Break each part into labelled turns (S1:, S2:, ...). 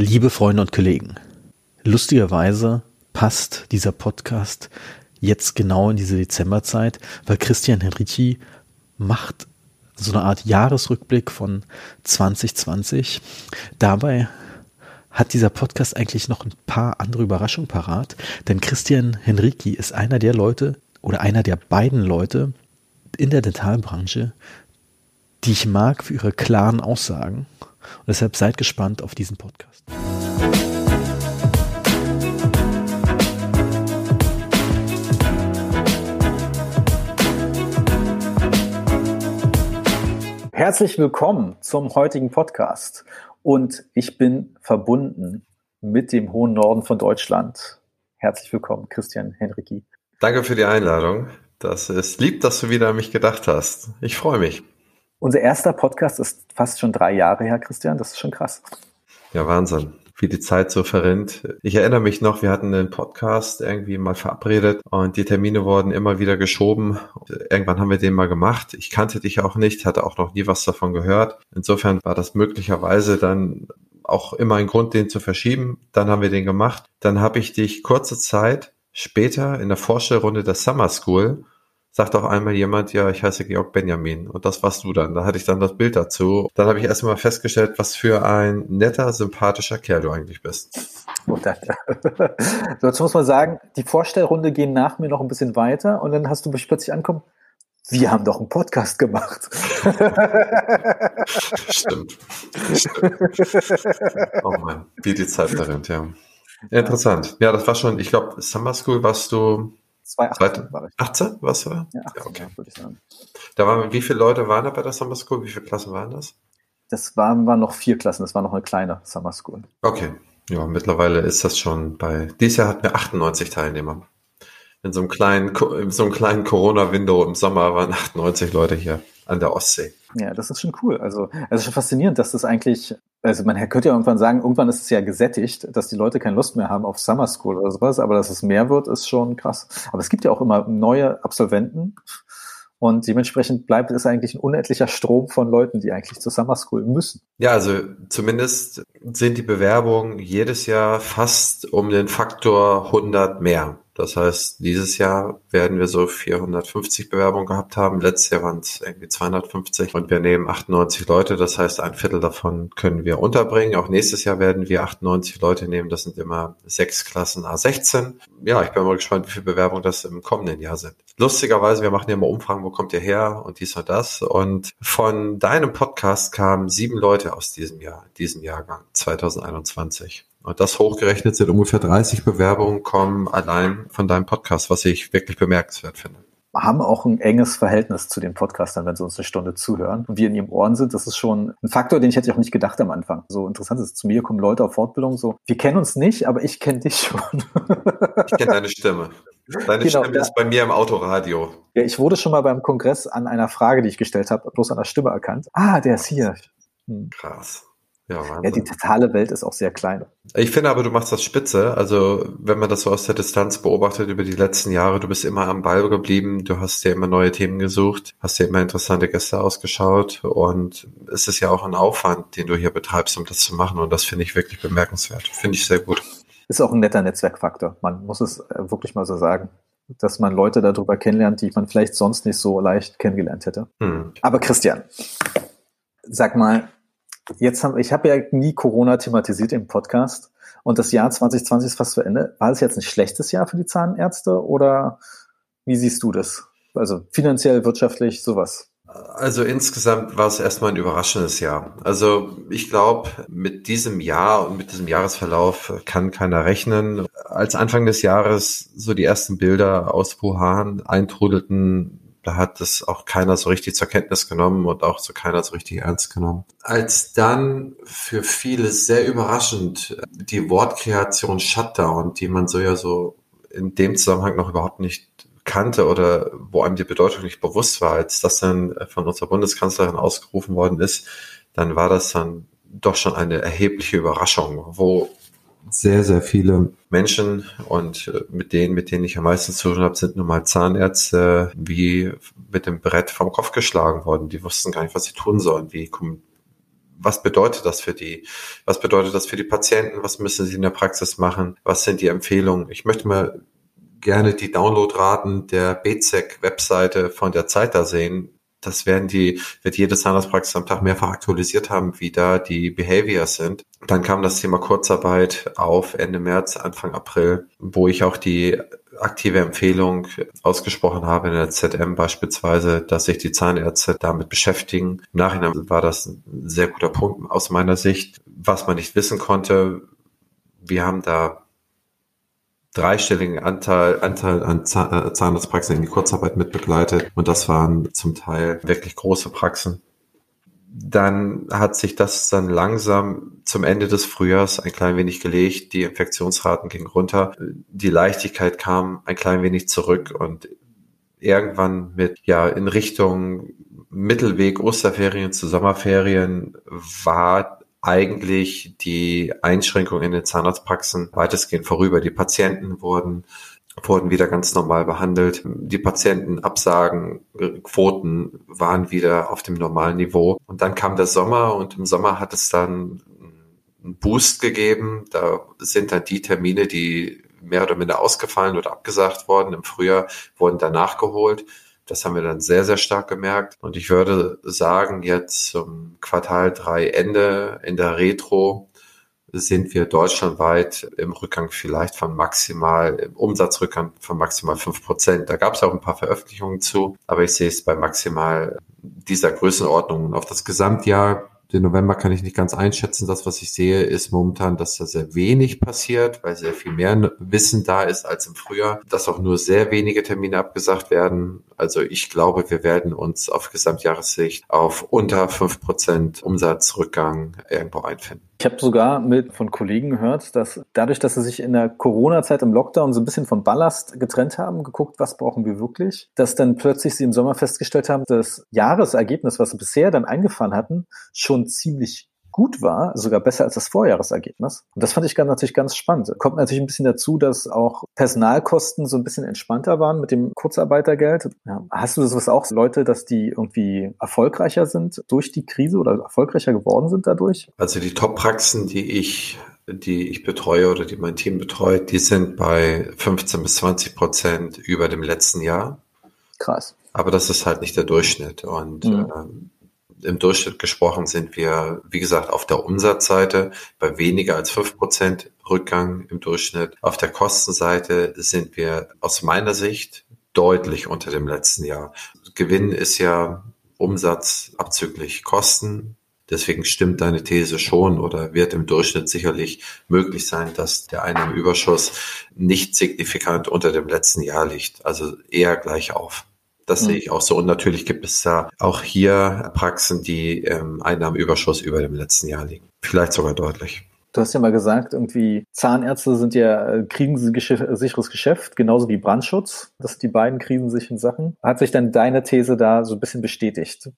S1: Liebe Freunde und Kollegen, lustigerweise passt dieser Podcast jetzt genau in diese Dezemberzeit, weil Christian Henrici macht so eine Art Jahresrückblick von 2020. Dabei hat dieser Podcast eigentlich noch ein paar andere Überraschungen parat, denn Christian Henrici ist einer der Leute oder einer der beiden Leute in der Dentalbranche, die ich mag für ihre klaren Aussagen. Und deshalb seid gespannt auf diesen Podcast.
S2: Herzlich willkommen zum heutigen Podcast. Und ich bin verbunden mit dem hohen Norden von Deutschland. Herzlich willkommen, Christian Henrici.
S3: Danke für die Einladung. Das ist lieb, dass du wieder an mich gedacht hast. Ich freue mich.
S2: Unser erster Podcast ist fast schon drei Jahre her, Christian. Das ist schon krass.
S3: Ja, Wahnsinn wie die Zeit so verrinnt. Ich erinnere mich noch, wir hatten einen Podcast irgendwie mal verabredet und die Termine wurden immer wieder geschoben. Irgendwann haben wir den mal gemacht. Ich kannte dich auch nicht, hatte auch noch nie was davon gehört. Insofern war das möglicherweise dann auch immer ein Grund, den zu verschieben. Dann haben wir den gemacht. Dann habe ich dich kurze Zeit später in der Vorstellrunde der Summer School sagt auch einmal jemand, ja, ich heiße Georg Benjamin. Und das warst du dann. Da hatte ich dann das Bild dazu. Dann habe ich erstmal festgestellt, was für ein netter, sympathischer Kerl du eigentlich bist.
S2: Oh, danke. So, jetzt muss man sagen, die Vorstellrunde gehen nach mir noch ein bisschen weiter und dann hast du mich plötzlich ankommen. Wir haben doch einen Podcast gemacht.
S3: Stimmt. Stimmt. Oh Mann, wie die Zeit verrennt, ja. Interessant. Ja, das war schon, ich glaube, Summer School warst du 2018 war ich. 18 was war? Ja, 18, ja okay. würde ich sagen. Da waren, wie viele Leute waren da bei der Summer School? Wie viele Klassen waren das?
S2: Das waren, waren noch vier Klassen, das war noch eine kleine Summer School.
S3: Okay. Ja, mittlerweile ist das schon bei, dieses Jahr hatten wir 98 Teilnehmer. In so einem kleinen, in so einem kleinen Corona-Window im Sommer waren 98 Leute hier an der Ostsee.
S2: Ja, das ist schon cool. Also, also schon faszinierend, dass das eigentlich, also man könnte ja irgendwann sagen, irgendwann ist es ja gesättigt, dass die Leute keine Lust mehr haben auf Summer School oder sowas, aber dass es mehr wird, ist schon krass. Aber es gibt ja auch immer neue Absolventen und dementsprechend bleibt es eigentlich ein unendlicher Strom von Leuten, die eigentlich zur Summer School müssen.
S3: Ja, also zumindest sind die Bewerbungen jedes Jahr fast um den Faktor 100 mehr. Das heißt, dieses Jahr werden wir so 450 Bewerbungen gehabt haben. Letztes Jahr waren es irgendwie 250 und wir nehmen 98 Leute. Das heißt, ein Viertel davon können wir unterbringen. Auch nächstes Jahr werden wir 98 Leute nehmen. Das sind immer sechs Klassen A16. Ja, ich bin mal gespannt, wie viele Bewerbungen das im kommenden Jahr sind. Lustigerweise, wir machen ja immer Umfragen, wo kommt ihr her und dies und das. Und von deinem Podcast kamen sieben Leute aus diesem Jahr, diesem Jahrgang 2021. Und das hochgerechnet sind ungefähr 30 Bewerbungen kommen allein von deinem Podcast, was ich wirklich bemerkenswert finde.
S2: Wir haben auch ein enges Verhältnis zu den Podcastern, wenn sie uns eine Stunde zuhören und wir in ihrem Ohren sind. Das ist schon ein Faktor, den ich hätte auch nicht gedacht am Anfang. So interessant ist, zu mir kommen Leute auf Fortbildung so, wir kennen uns nicht, aber ich kenne dich schon.
S3: ich kenne deine Stimme. Deine genau, Stimme ist bei mir im Autoradio.
S2: Ja, ich wurde schon mal beim Kongress an einer Frage, die ich gestellt habe, bloß an der Stimme erkannt. Ah, der ist hier.
S3: Hm. Krass.
S2: Ja, ja, die totale Welt ist auch sehr klein.
S3: Ich finde aber, du machst das spitze. Also, wenn man das so aus der Distanz beobachtet über die letzten Jahre, du bist immer am Ball geblieben, du hast dir immer neue Themen gesucht, hast dir immer interessante Gäste ausgeschaut und es ist ja auch ein Aufwand, den du hier betreibst, um das zu machen und das finde ich wirklich bemerkenswert. Finde ich sehr gut.
S2: Ist auch ein netter Netzwerkfaktor. Man muss es äh, wirklich mal so sagen dass man Leute darüber kennenlernt, die man vielleicht sonst nicht so leicht kennengelernt hätte. Hm. Aber Christian, sag mal, Jetzt haben, ich habe ja nie Corona thematisiert im Podcast und das Jahr 2020 ist fast zu Ende. War es jetzt ein schlechtes Jahr für die Zahnärzte oder wie siehst du das? Also finanziell, wirtschaftlich, sowas.
S3: Also insgesamt war es erstmal ein überraschendes Jahr. Also ich glaube, mit diesem Jahr und mit diesem Jahresverlauf kann keiner rechnen. Als Anfang des Jahres so die ersten Bilder aus Wuhan eintrudelten, da hat es auch keiner so richtig zur Kenntnis genommen und auch so keiner so richtig ernst genommen. Als dann für viele sehr überraschend die Wortkreation Shutdown, die man so ja so in dem Zusammenhang noch überhaupt nicht kannte oder wo einem die Bedeutung nicht bewusst war, als das dann von unserer Bundeskanzlerin ausgerufen worden ist, dann war das dann doch schon eine erhebliche Überraschung, wo sehr, sehr viele Menschen und äh, mit denen, mit denen ich am meisten zu tun habe, sind nun mal Zahnärzte wie mit dem Brett vom Kopf geschlagen worden. Die wussten gar nicht, was sie tun sollen. Wie, was bedeutet das für die? Was bedeutet das für die Patienten? Was müssen sie in der Praxis machen? Was sind die Empfehlungen? Ich möchte mal gerne die Downloadraten der BZEC-Webseite von der Zeit da sehen. Das werden die, wird jede Zahnarztpraxis am Tag mehrfach aktualisiert haben, wie da die Behaviors sind. Dann kam das Thema Kurzarbeit auf Ende März, Anfang April, wo ich auch die aktive Empfehlung ausgesprochen habe in der ZM beispielsweise, dass sich die Zahnärzte damit beschäftigen. Im Nachhinein war das ein sehr guter Punkt aus meiner Sicht. Was man nicht wissen konnte, wir haben da dreistelligen Anteil, Anteil an äh, Zahnarztpraxen in die Kurzarbeit mitbegleitet und das waren zum Teil wirklich große Praxen. Dann hat sich das dann langsam zum Ende des Frühjahrs ein klein wenig gelegt. Die Infektionsraten gingen runter. Die Leichtigkeit kam ein klein wenig zurück und irgendwann mit, ja, in Richtung Mittelweg Osterferien zu Sommerferien war eigentlich die Einschränkung in den Zahnarztpraxen weitestgehend vorüber. Die Patienten wurden wurden wieder ganz normal behandelt. Die Patientenabsagen, Quoten waren wieder auf dem normalen Niveau. Und dann kam der Sommer und im Sommer hat es dann einen Boost gegeben. Da sind dann die Termine, die mehr oder minder ausgefallen oder abgesagt worden im Frühjahr, wurden dann nachgeholt. Das haben wir dann sehr, sehr stark gemerkt. Und ich würde sagen, jetzt zum Quartal drei Ende in der Retro sind wir deutschlandweit im Rückgang vielleicht von maximal, im Umsatzrückgang von maximal fünf Prozent. Da gab es auch ein paar Veröffentlichungen zu, aber ich sehe es bei maximal dieser Größenordnung. Auf das Gesamtjahr den November kann ich nicht ganz einschätzen. Das, was ich sehe, ist momentan, dass da sehr wenig passiert, weil sehr viel mehr Wissen da ist als im Frühjahr, dass auch nur sehr wenige Termine abgesagt werden. Also ich glaube, wir werden uns auf Gesamtjahressicht auf unter fünf Prozent Umsatzrückgang irgendwo einfinden.
S2: Ich habe sogar mit von Kollegen gehört, dass dadurch, dass sie sich in der Corona-Zeit im Lockdown so ein bisschen von Ballast getrennt haben, geguckt, was brauchen wir wirklich, dass dann plötzlich sie im Sommer festgestellt haben, das Jahresergebnis, was sie bisher dann eingefahren hatten, schon ziemlich gut war, sogar besser als das Vorjahresergebnis. Und das fand ich ganz, natürlich ganz spannend. Kommt natürlich ein bisschen dazu, dass auch Personalkosten so ein bisschen entspannter waren mit dem Kurzarbeitergeld. Ja. Hast du das auch, Leute, dass die irgendwie erfolgreicher sind durch die Krise oder erfolgreicher geworden sind dadurch?
S3: Also die Top-Praxen, die ich die ich betreue oder die mein Team betreut, die sind bei 15 bis 20 Prozent über dem letzten Jahr.
S2: Krass.
S3: Aber das ist halt nicht der Durchschnitt. Und mhm. ähm, im Durchschnitt gesprochen sind wir, wie gesagt, auf der Umsatzseite bei weniger als fünf Prozent Rückgang im Durchschnitt. Auf der Kostenseite sind wir aus meiner Sicht deutlich unter dem letzten Jahr. Gewinn ist ja Umsatz abzüglich Kosten. Deswegen stimmt deine These schon oder wird im Durchschnitt sicherlich möglich sein, dass der Einnahmenüberschuss nicht signifikant unter dem letzten Jahr liegt, also eher gleich auf. Das mhm. sehe ich auch so. Und natürlich gibt es da auch hier Praxen, die ähm, Einnahmenüberschuss über dem letzten Jahr liegen. Vielleicht sogar deutlich.
S2: Du hast ja mal gesagt, irgendwie Zahnärzte sind ja äh, krisensicheres Geschäft, genauso wie Brandschutz. Das sind die beiden krisensicheren Sachen. Hat sich dann deine These da so ein bisschen bestätigt?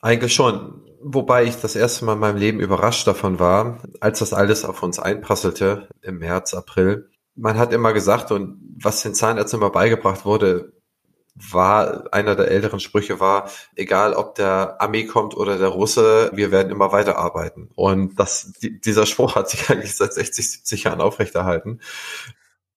S3: Eigentlich schon. Wobei ich das erste Mal in meinem Leben überrascht davon war, als das alles auf uns einprasselte im März, April. Man hat immer gesagt, und was den Zahnärzten immer beigebracht wurde, war, einer der älteren Sprüche war, egal ob der Ami kommt oder der Russe, wir werden immer weiterarbeiten. Und das, dieser Spruch hat sich eigentlich seit 60, 70 Jahren aufrechterhalten.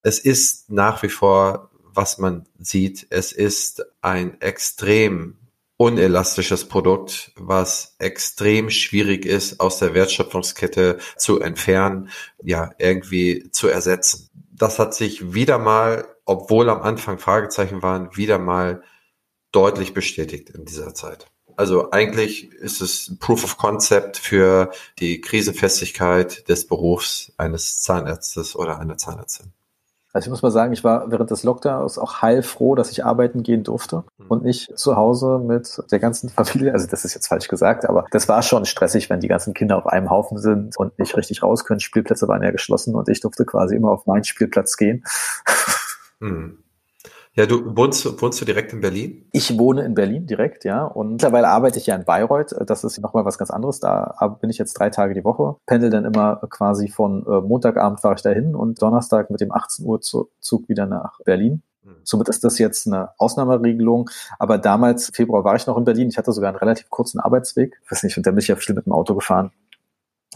S3: Es ist nach wie vor, was man sieht, es ist ein extrem unelastisches Produkt, was extrem schwierig ist, aus der Wertschöpfungskette zu entfernen, ja, irgendwie zu ersetzen. Das hat sich wieder mal obwohl am Anfang Fragezeichen waren, wieder mal deutlich bestätigt in dieser Zeit. Also eigentlich ist es Proof of Concept für die Krisenfestigkeit des Berufs eines Zahnarztes oder einer Zahnärztin.
S2: Also ich muss mal sagen, ich war während des Lockdowns auch heilfroh, dass ich arbeiten gehen durfte mhm. und nicht zu Hause mit der ganzen Familie. Also das ist jetzt falsch gesagt, aber das war schon stressig, wenn die ganzen Kinder auf einem Haufen sind und nicht richtig raus können. Spielplätze waren ja geschlossen und ich durfte quasi immer auf meinen Spielplatz gehen.
S3: Hm. Ja, du wohnst, wohnst du direkt in Berlin?
S2: Ich wohne in Berlin direkt, ja. Und mittlerweile arbeite ich ja in Bayreuth. Das ist nochmal was ganz anderes. Da bin ich jetzt drei Tage die Woche. Pendel dann immer quasi von äh, Montagabend fahre ich dahin und Donnerstag mit dem 18 Uhr Zug wieder nach Berlin. Mhm. Somit ist das jetzt eine Ausnahmeregelung. Aber damals, Februar, war ich noch in Berlin. Ich hatte sogar einen relativ kurzen Arbeitsweg. Ich weiß nicht, und da bin ich ja viel mit dem Auto gefahren.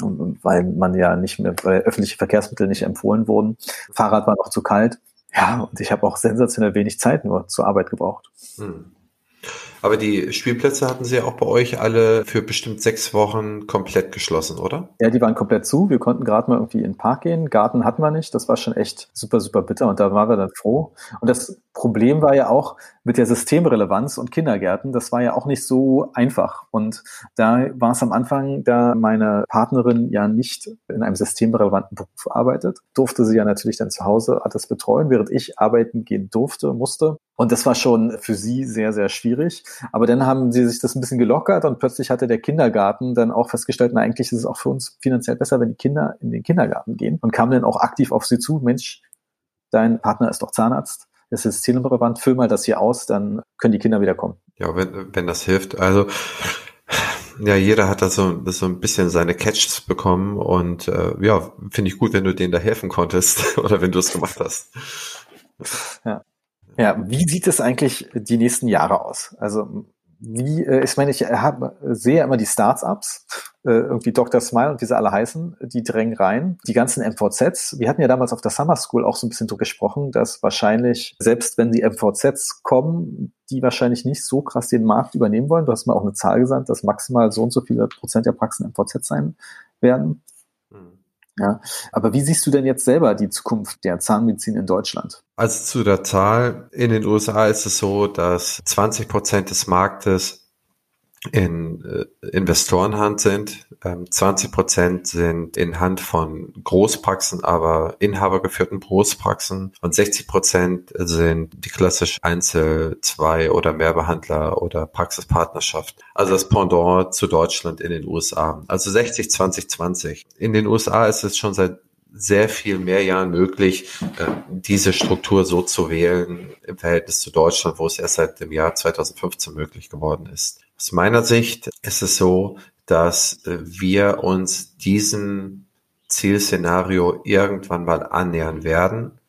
S2: Und, und weil man ja nicht mehr, weil öffentliche Verkehrsmittel nicht empfohlen wurden. Fahrrad war noch zu kalt. Ja, und ich habe auch sensationell wenig Zeit nur zur Arbeit gebraucht. Hm.
S3: Aber die Spielplätze hatten Sie ja auch bei euch alle für bestimmt sechs Wochen komplett geschlossen, oder?
S2: Ja, die waren komplett zu. Wir konnten gerade mal irgendwie in den Park gehen. Garten hatten wir nicht. Das war schon echt super, super bitter. Und da waren wir dann froh. Und das Problem war ja auch mit der Systemrelevanz und Kindergärten. Das war ja auch nicht so einfach. Und da war es am Anfang, da meine Partnerin ja nicht in einem systemrelevanten Beruf arbeitet, durfte sie ja natürlich dann zu Hause alles betreuen, während ich arbeiten gehen durfte, musste. Und das war schon für sie sehr, sehr schwierig. Aber dann haben sie sich das ein bisschen gelockert und plötzlich hatte der Kindergarten dann auch festgestellt, na eigentlich ist es auch für uns finanziell besser, wenn die Kinder in den Kindergarten gehen und kam dann auch aktiv auf sie zu, Mensch, dein Partner ist doch Zahnarzt, das ist systemrelevant, füll mal das hier aus, dann können die Kinder wieder kommen.
S3: Ja, wenn, wenn das hilft. Also ja, jeder hat da so, so ein bisschen seine Catches bekommen und äh, ja, finde ich gut, wenn du denen da helfen konntest oder wenn du es gemacht hast.
S2: Ja. Ja, wie sieht es eigentlich die nächsten Jahre aus? Also wie, äh, ich meine, ich hab, sehe immer die Startups, äh, irgendwie Dr. Smile und wie sie alle heißen, die drängen rein. Die ganzen MVZs, wir hatten ja damals auf der Summer School auch so ein bisschen drüber gesprochen, dass wahrscheinlich, selbst wenn die MVZs kommen, die wahrscheinlich nicht so krass den Markt übernehmen wollen. Du hast mir auch eine Zahl gesagt, dass maximal so und so viele Prozent der Praxen MVZ sein werden. Ja, aber wie siehst du denn jetzt selber die Zukunft der Zahnmedizin in Deutschland?
S3: Also zu der Zahl, in den USA ist es so, dass 20 Prozent des Marktes in äh, Investorenhand sind. Ähm, 20 Prozent sind in Hand von Großpraxen, aber inhabergeführten Großpraxen und 60 Prozent sind die klassisch Einzel-, Zwei- oder Mehrbehandler oder Praxispartnerschaft. Also das Pendant zu Deutschland in den USA. Also 60, 20, 20. In den USA ist es schon seit sehr viel mehr Jahren möglich, äh, diese Struktur so zu wählen im Verhältnis zu Deutschland, wo es erst seit dem Jahr 2015 möglich geworden ist. Aus meiner Sicht ist es so, dass äh, wir uns diesem Zielszenario irgendwann mal annähern werden.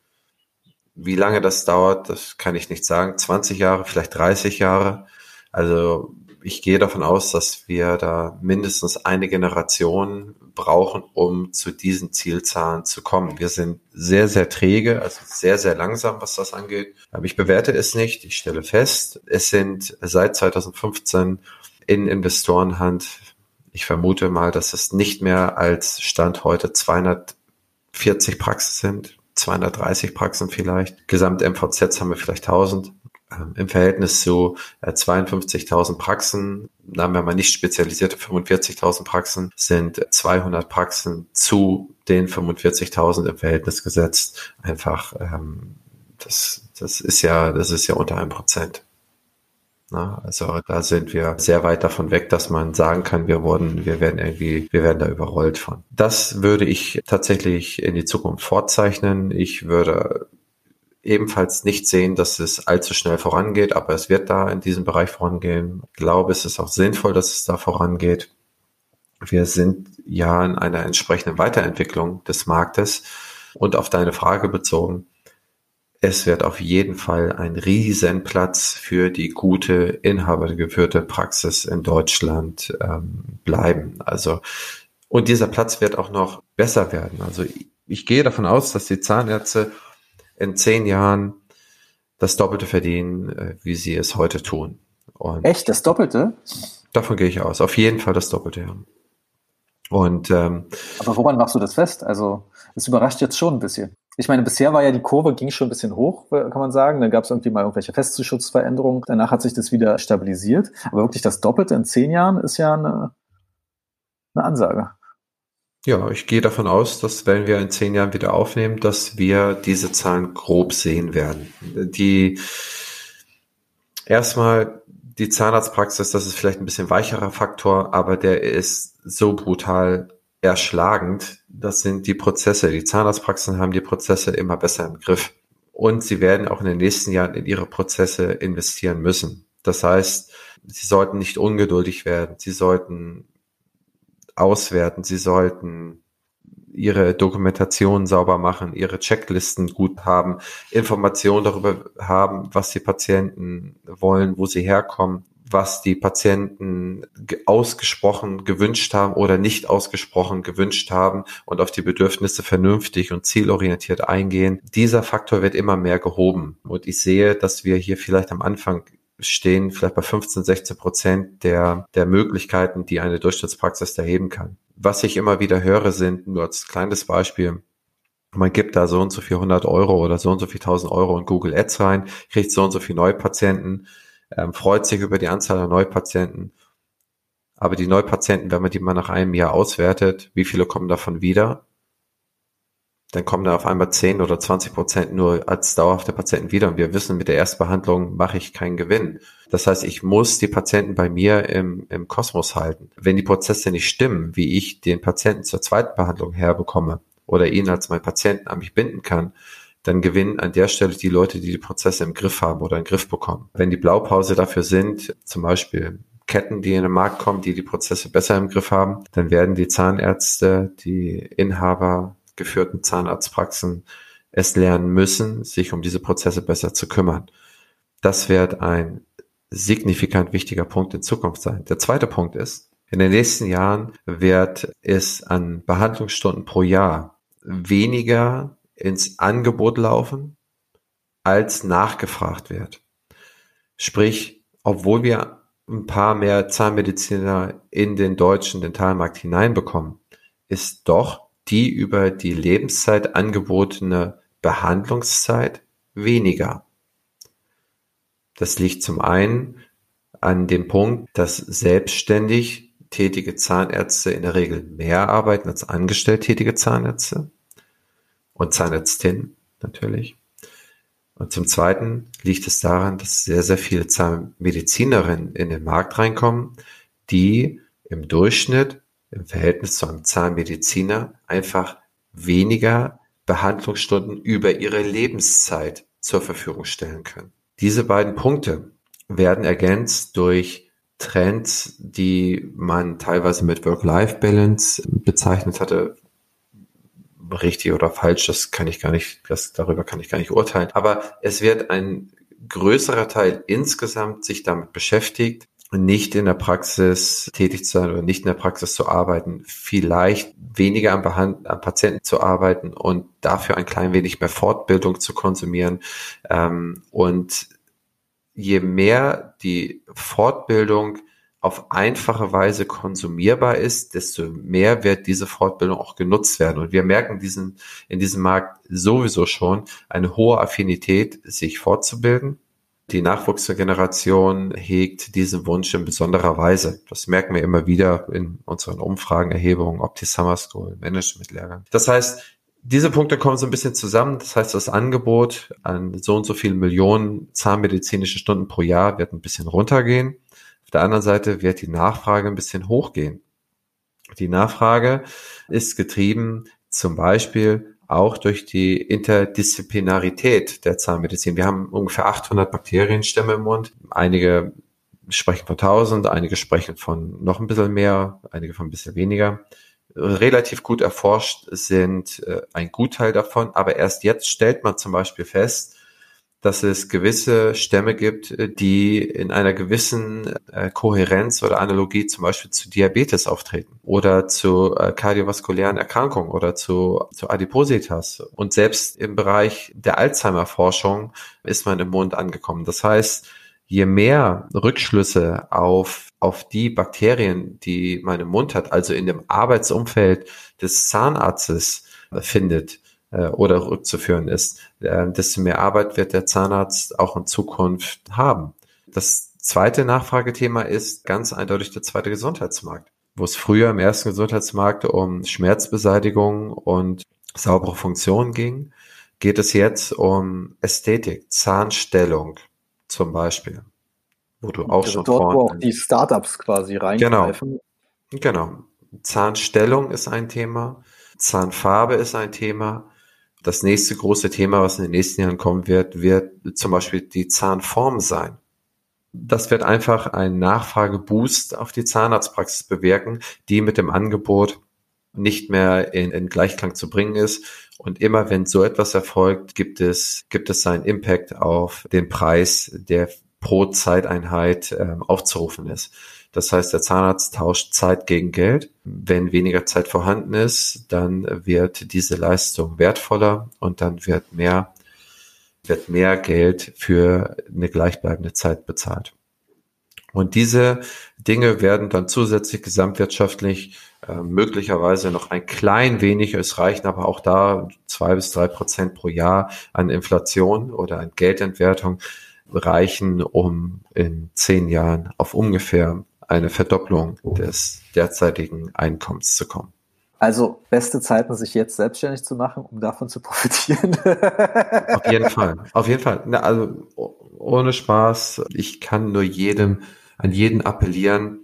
S3: Wie lange das dauert, das kann ich nicht sagen. 20 Jahre, vielleicht 30 Jahre. Also ich gehe davon aus, dass wir da mindestens eine Generation brauchen, um zu diesen Zielzahlen zu kommen. Wir sind sehr, sehr träge, also sehr, sehr langsam, was das angeht. Aber ich bewerte es nicht. Ich stelle fest, es sind seit 2015 in Investorenhand, ich vermute mal, dass es nicht mehr als Stand heute 240 Praxen sind, 230 Praxen vielleicht. Gesamt MVZs haben wir vielleicht 1000. Ähm, im Verhältnis zu äh, 52.000 Praxen, haben wir mal nicht spezialisierte 45.000 Praxen, sind 200 Praxen zu den 45.000 im Verhältnis gesetzt. Einfach, ähm, das, das ist ja, das ist ja unter einem Prozent. Na, also da sind wir sehr weit davon weg, dass man sagen kann, wir wurden, wir werden irgendwie, wir werden da überrollt von. Das würde ich tatsächlich in die Zukunft vorzeichnen. Ich würde ebenfalls nicht sehen, dass es allzu schnell vorangeht, aber es wird da in diesem Bereich vorangehen. Ich glaube, es ist auch sinnvoll, dass es da vorangeht. Wir sind ja in einer entsprechenden Weiterentwicklung des Marktes und auf deine Frage bezogen. Es wird auf jeden Fall ein Riesenplatz für die gute inhabergeführte Praxis in Deutschland ähm, bleiben. Also und dieser Platz wird auch noch besser werden. Also ich, ich gehe davon aus, dass die Zahnärzte in zehn Jahren das Doppelte verdienen, äh, wie sie es heute tun.
S2: Und Echt, das Doppelte?
S3: Davon gehe ich aus. Auf jeden Fall das Doppelte, ja. Und ähm,
S2: aber woran machst du das fest? Also das überrascht jetzt schon ein bisschen. Ich meine, bisher war ja die Kurve ging schon ein bisschen hoch, kann man sagen. Dann gab es irgendwie mal irgendwelche Festzuschutzveränderungen. Danach hat sich das wieder stabilisiert. Aber wirklich das Doppelte in zehn Jahren ist ja eine, eine Ansage.
S3: Ja, ich gehe davon aus, dass wenn wir in zehn Jahren wieder aufnehmen, dass wir diese Zahlen grob sehen werden. Die erstmal die Zahnarztpraxis, das ist vielleicht ein bisschen weicherer Faktor, aber der ist so brutal erschlagend. Das sind die Prozesse. Die Zahnarztpraxen haben die Prozesse immer besser im Griff. Und sie werden auch in den nächsten Jahren in ihre Prozesse investieren müssen. Das heißt, sie sollten nicht ungeduldig werden. Sie sollten auswerten, sie sollten ihre Dokumentation sauber machen, ihre Checklisten gut haben, Informationen darüber haben, was die Patienten wollen, wo sie herkommen, was die Patienten ausgesprochen gewünscht haben oder nicht ausgesprochen gewünscht haben und auf die Bedürfnisse vernünftig und zielorientiert eingehen. Dieser Faktor wird immer mehr gehoben. Und ich sehe, dass wir hier vielleicht am Anfang stehen, vielleicht bei 15, 16 Prozent der, der Möglichkeiten, die eine Durchschnittspraxis erheben kann. Was ich immer wieder höre, sind nur als kleines Beispiel, man gibt da so und so viel 100 Euro oder so und so viel 1000 Euro in Google Ads rein, kriegt so und so viel Neupatienten, ähm, freut sich über die Anzahl der Neupatienten. Aber die Neupatienten, wenn man die mal nach einem Jahr auswertet, wie viele kommen davon wieder? Dann kommen da auf einmal 10 oder 20 Prozent nur als dauerhafte Patienten wieder. Und wir wissen, mit der Erstbehandlung mache ich keinen Gewinn. Das heißt, ich muss die Patienten bei mir im, im Kosmos halten. Wenn die Prozesse nicht stimmen, wie ich den Patienten zur zweiten Behandlung herbekomme oder ihn als mein Patienten an mich binden kann, dann gewinnen an der Stelle die Leute, die die Prozesse im Griff haben oder im Griff bekommen. Wenn die Blaupause dafür sind, zum Beispiel Ketten, die in den Markt kommen, die die Prozesse besser im Griff haben, dann werden die Zahnärzte, die Inhaber geführten Zahnarztpraxen es lernen müssen, sich um diese Prozesse besser zu kümmern. Das wird ein signifikant wichtiger Punkt in Zukunft sein. Der zweite Punkt ist, in den nächsten Jahren wird es an Behandlungsstunden pro Jahr weniger ins Angebot laufen, als nachgefragt wird. Sprich, obwohl wir ein paar mehr Zahnmediziner in den deutschen Dentalmarkt hineinbekommen, ist doch die über die Lebenszeit angebotene Behandlungszeit weniger. Das liegt zum einen an dem Punkt, dass selbstständig tätige Zahnärzte in der Regel mehr arbeiten als angestellt tätige Zahnärzte und Zahnärztin natürlich. Und zum Zweiten liegt es daran, dass sehr, sehr viele Zahnmedizinerinnen in den Markt reinkommen, die im Durchschnitt im Verhältnis zu einem Zahnmediziner einfach weniger Behandlungsstunden über ihre Lebenszeit zur Verfügung stellen können. Diese beiden Punkte werden ergänzt durch Trends, die man teilweise mit Work-Life-Balance bezeichnet hatte, richtig oder falsch, das kann ich gar nicht, das, darüber kann ich gar nicht urteilen. Aber es wird ein größerer Teil insgesamt sich damit beschäftigt, nicht in der Praxis tätig zu sein oder nicht in der Praxis zu arbeiten, vielleicht weniger am, Behand am Patienten zu arbeiten und dafür ein klein wenig mehr Fortbildung zu konsumieren. Ähm, und je mehr die Fortbildung auf einfache Weise konsumierbar ist, desto mehr wird diese Fortbildung auch genutzt werden. Und wir merken diesen, in diesem Markt sowieso schon eine hohe Affinität, sich fortzubilden. Die Nachwuchsgeneration hegt diesen Wunsch in besonderer Weise. Das merken wir immer wieder in unseren Umfragen, Erhebungen, Opti Summer School, Management-Lehrgang. Das heißt, diese Punkte kommen so ein bisschen zusammen. Das heißt, das Angebot an so und so vielen Millionen zahnmedizinische Stunden pro Jahr wird ein bisschen runtergehen. Auf der anderen Seite wird die Nachfrage ein bisschen hochgehen. Die Nachfrage ist getrieben zum Beispiel auch durch die Interdisziplinarität der Zahnmedizin. Wir haben ungefähr 800 Bakterienstämme im Mund. Einige sprechen von 1000, einige sprechen von noch ein bisschen mehr, einige von ein bisschen weniger. Relativ gut erforscht sind äh, ein Gutteil davon, aber erst jetzt stellt man zum Beispiel fest, dass es gewisse Stämme gibt, äh, die in einer gewissen äh, Kohärenz oder Analogie zum Beispiel zu Diabetes auftreten oder zu äh, kardiovaskulären Erkrankungen oder zu, zu Adipositas. Und selbst im Bereich der Alzheimer-Forschung ist man im Mond angekommen. Das heißt, je mehr Rückschlüsse auf, auf die Bakterien, die man im Mund hat, also in dem Arbeitsumfeld des Zahnarztes findet, äh, oder rückzuführen ist, äh, desto mehr Arbeit wird der Zahnarzt auch in Zukunft haben. Das zweite Nachfragethema ist ganz eindeutig der zweite Gesundheitsmarkt, wo es früher im ersten Gesundheitsmarkt um Schmerzbeseitigung und saubere Funktion ging, geht es jetzt um Ästhetik, Zahnstellung zum Beispiel, wo du auch also schon
S2: dort, wo auch die Startups quasi reingreifen.
S3: Genau, genau. Zahnstellung ist ein Thema, Zahnfarbe ist ein Thema, das nächste große Thema, was in den nächsten Jahren kommen wird, wird zum Beispiel die Zahnform sein. Das wird einfach einen Nachfrageboost auf die Zahnarztpraxis bewirken, die mit dem Angebot nicht mehr in, in Gleichklang zu bringen ist. Und immer wenn so etwas erfolgt, gibt es, gibt es seinen Impact auf den Preis, der pro Zeiteinheit ähm, aufzurufen ist. Das heißt, der Zahnarzt tauscht Zeit gegen Geld. Wenn weniger Zeit vorhanden ist, dann wird diese Leistung wertvoller und dann wird mehr, wird mehr Geld für eine gleichbleibende Zeit bezahlt. Und diese Dinge werden dann zusätzlich gesamtwirtschaftlich äh, möglicherweise noch ein klein wenig, es reichen aber auch da zwei bis drei Prozent pro Jahr an Inflation oder an Geldentwertung reichen, um in zehn Jahren auf ungefähr eine Verdopplung des derzeitigen Einkommens zu kommen.
S2: Also beste Zeiten, sich jetzt selbstständig zu machen, um davon zu profitieren.
S3: Auf jeden Fall, auf jeden Fall. Na, also ohne Spaß. Ich kann nur jedem, an jeden appellieren.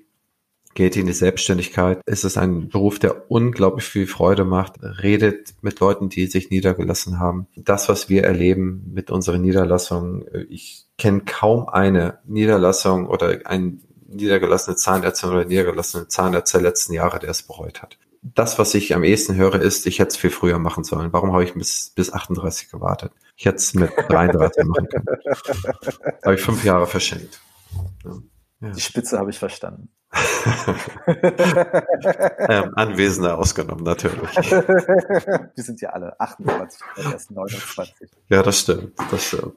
S3: Geht in die Selbstständigkeit. Es ist ein Beruf, der unglaublich viel Freude macht. Redet mit Leuten, die sich niedergelassen haben. Das, was wir erleben mit unseren Niederlassungen, ich kenne kaum eine Niederlassung oder ein niedergelassene Zahnärztin oder niedergelassene Zahnärzte der letzten Jahre, der es bereut hat. Das, was ich am ehesten höre, ist, ich hätte es viel früher machen sollen. Warum habe ich bis, bis 38 gewartet? Ich hätte es mit 33 machen können. Habe ich fünf Jahre verschenkt.
S2: Ja. Die Spitze habe ich verstanden.
S3: ähm, Anwesende ausgenommen, natürlich.
S2: Wir sind ja alle 28, erst 29.
S3: Ja, das stimmt, das stimmt.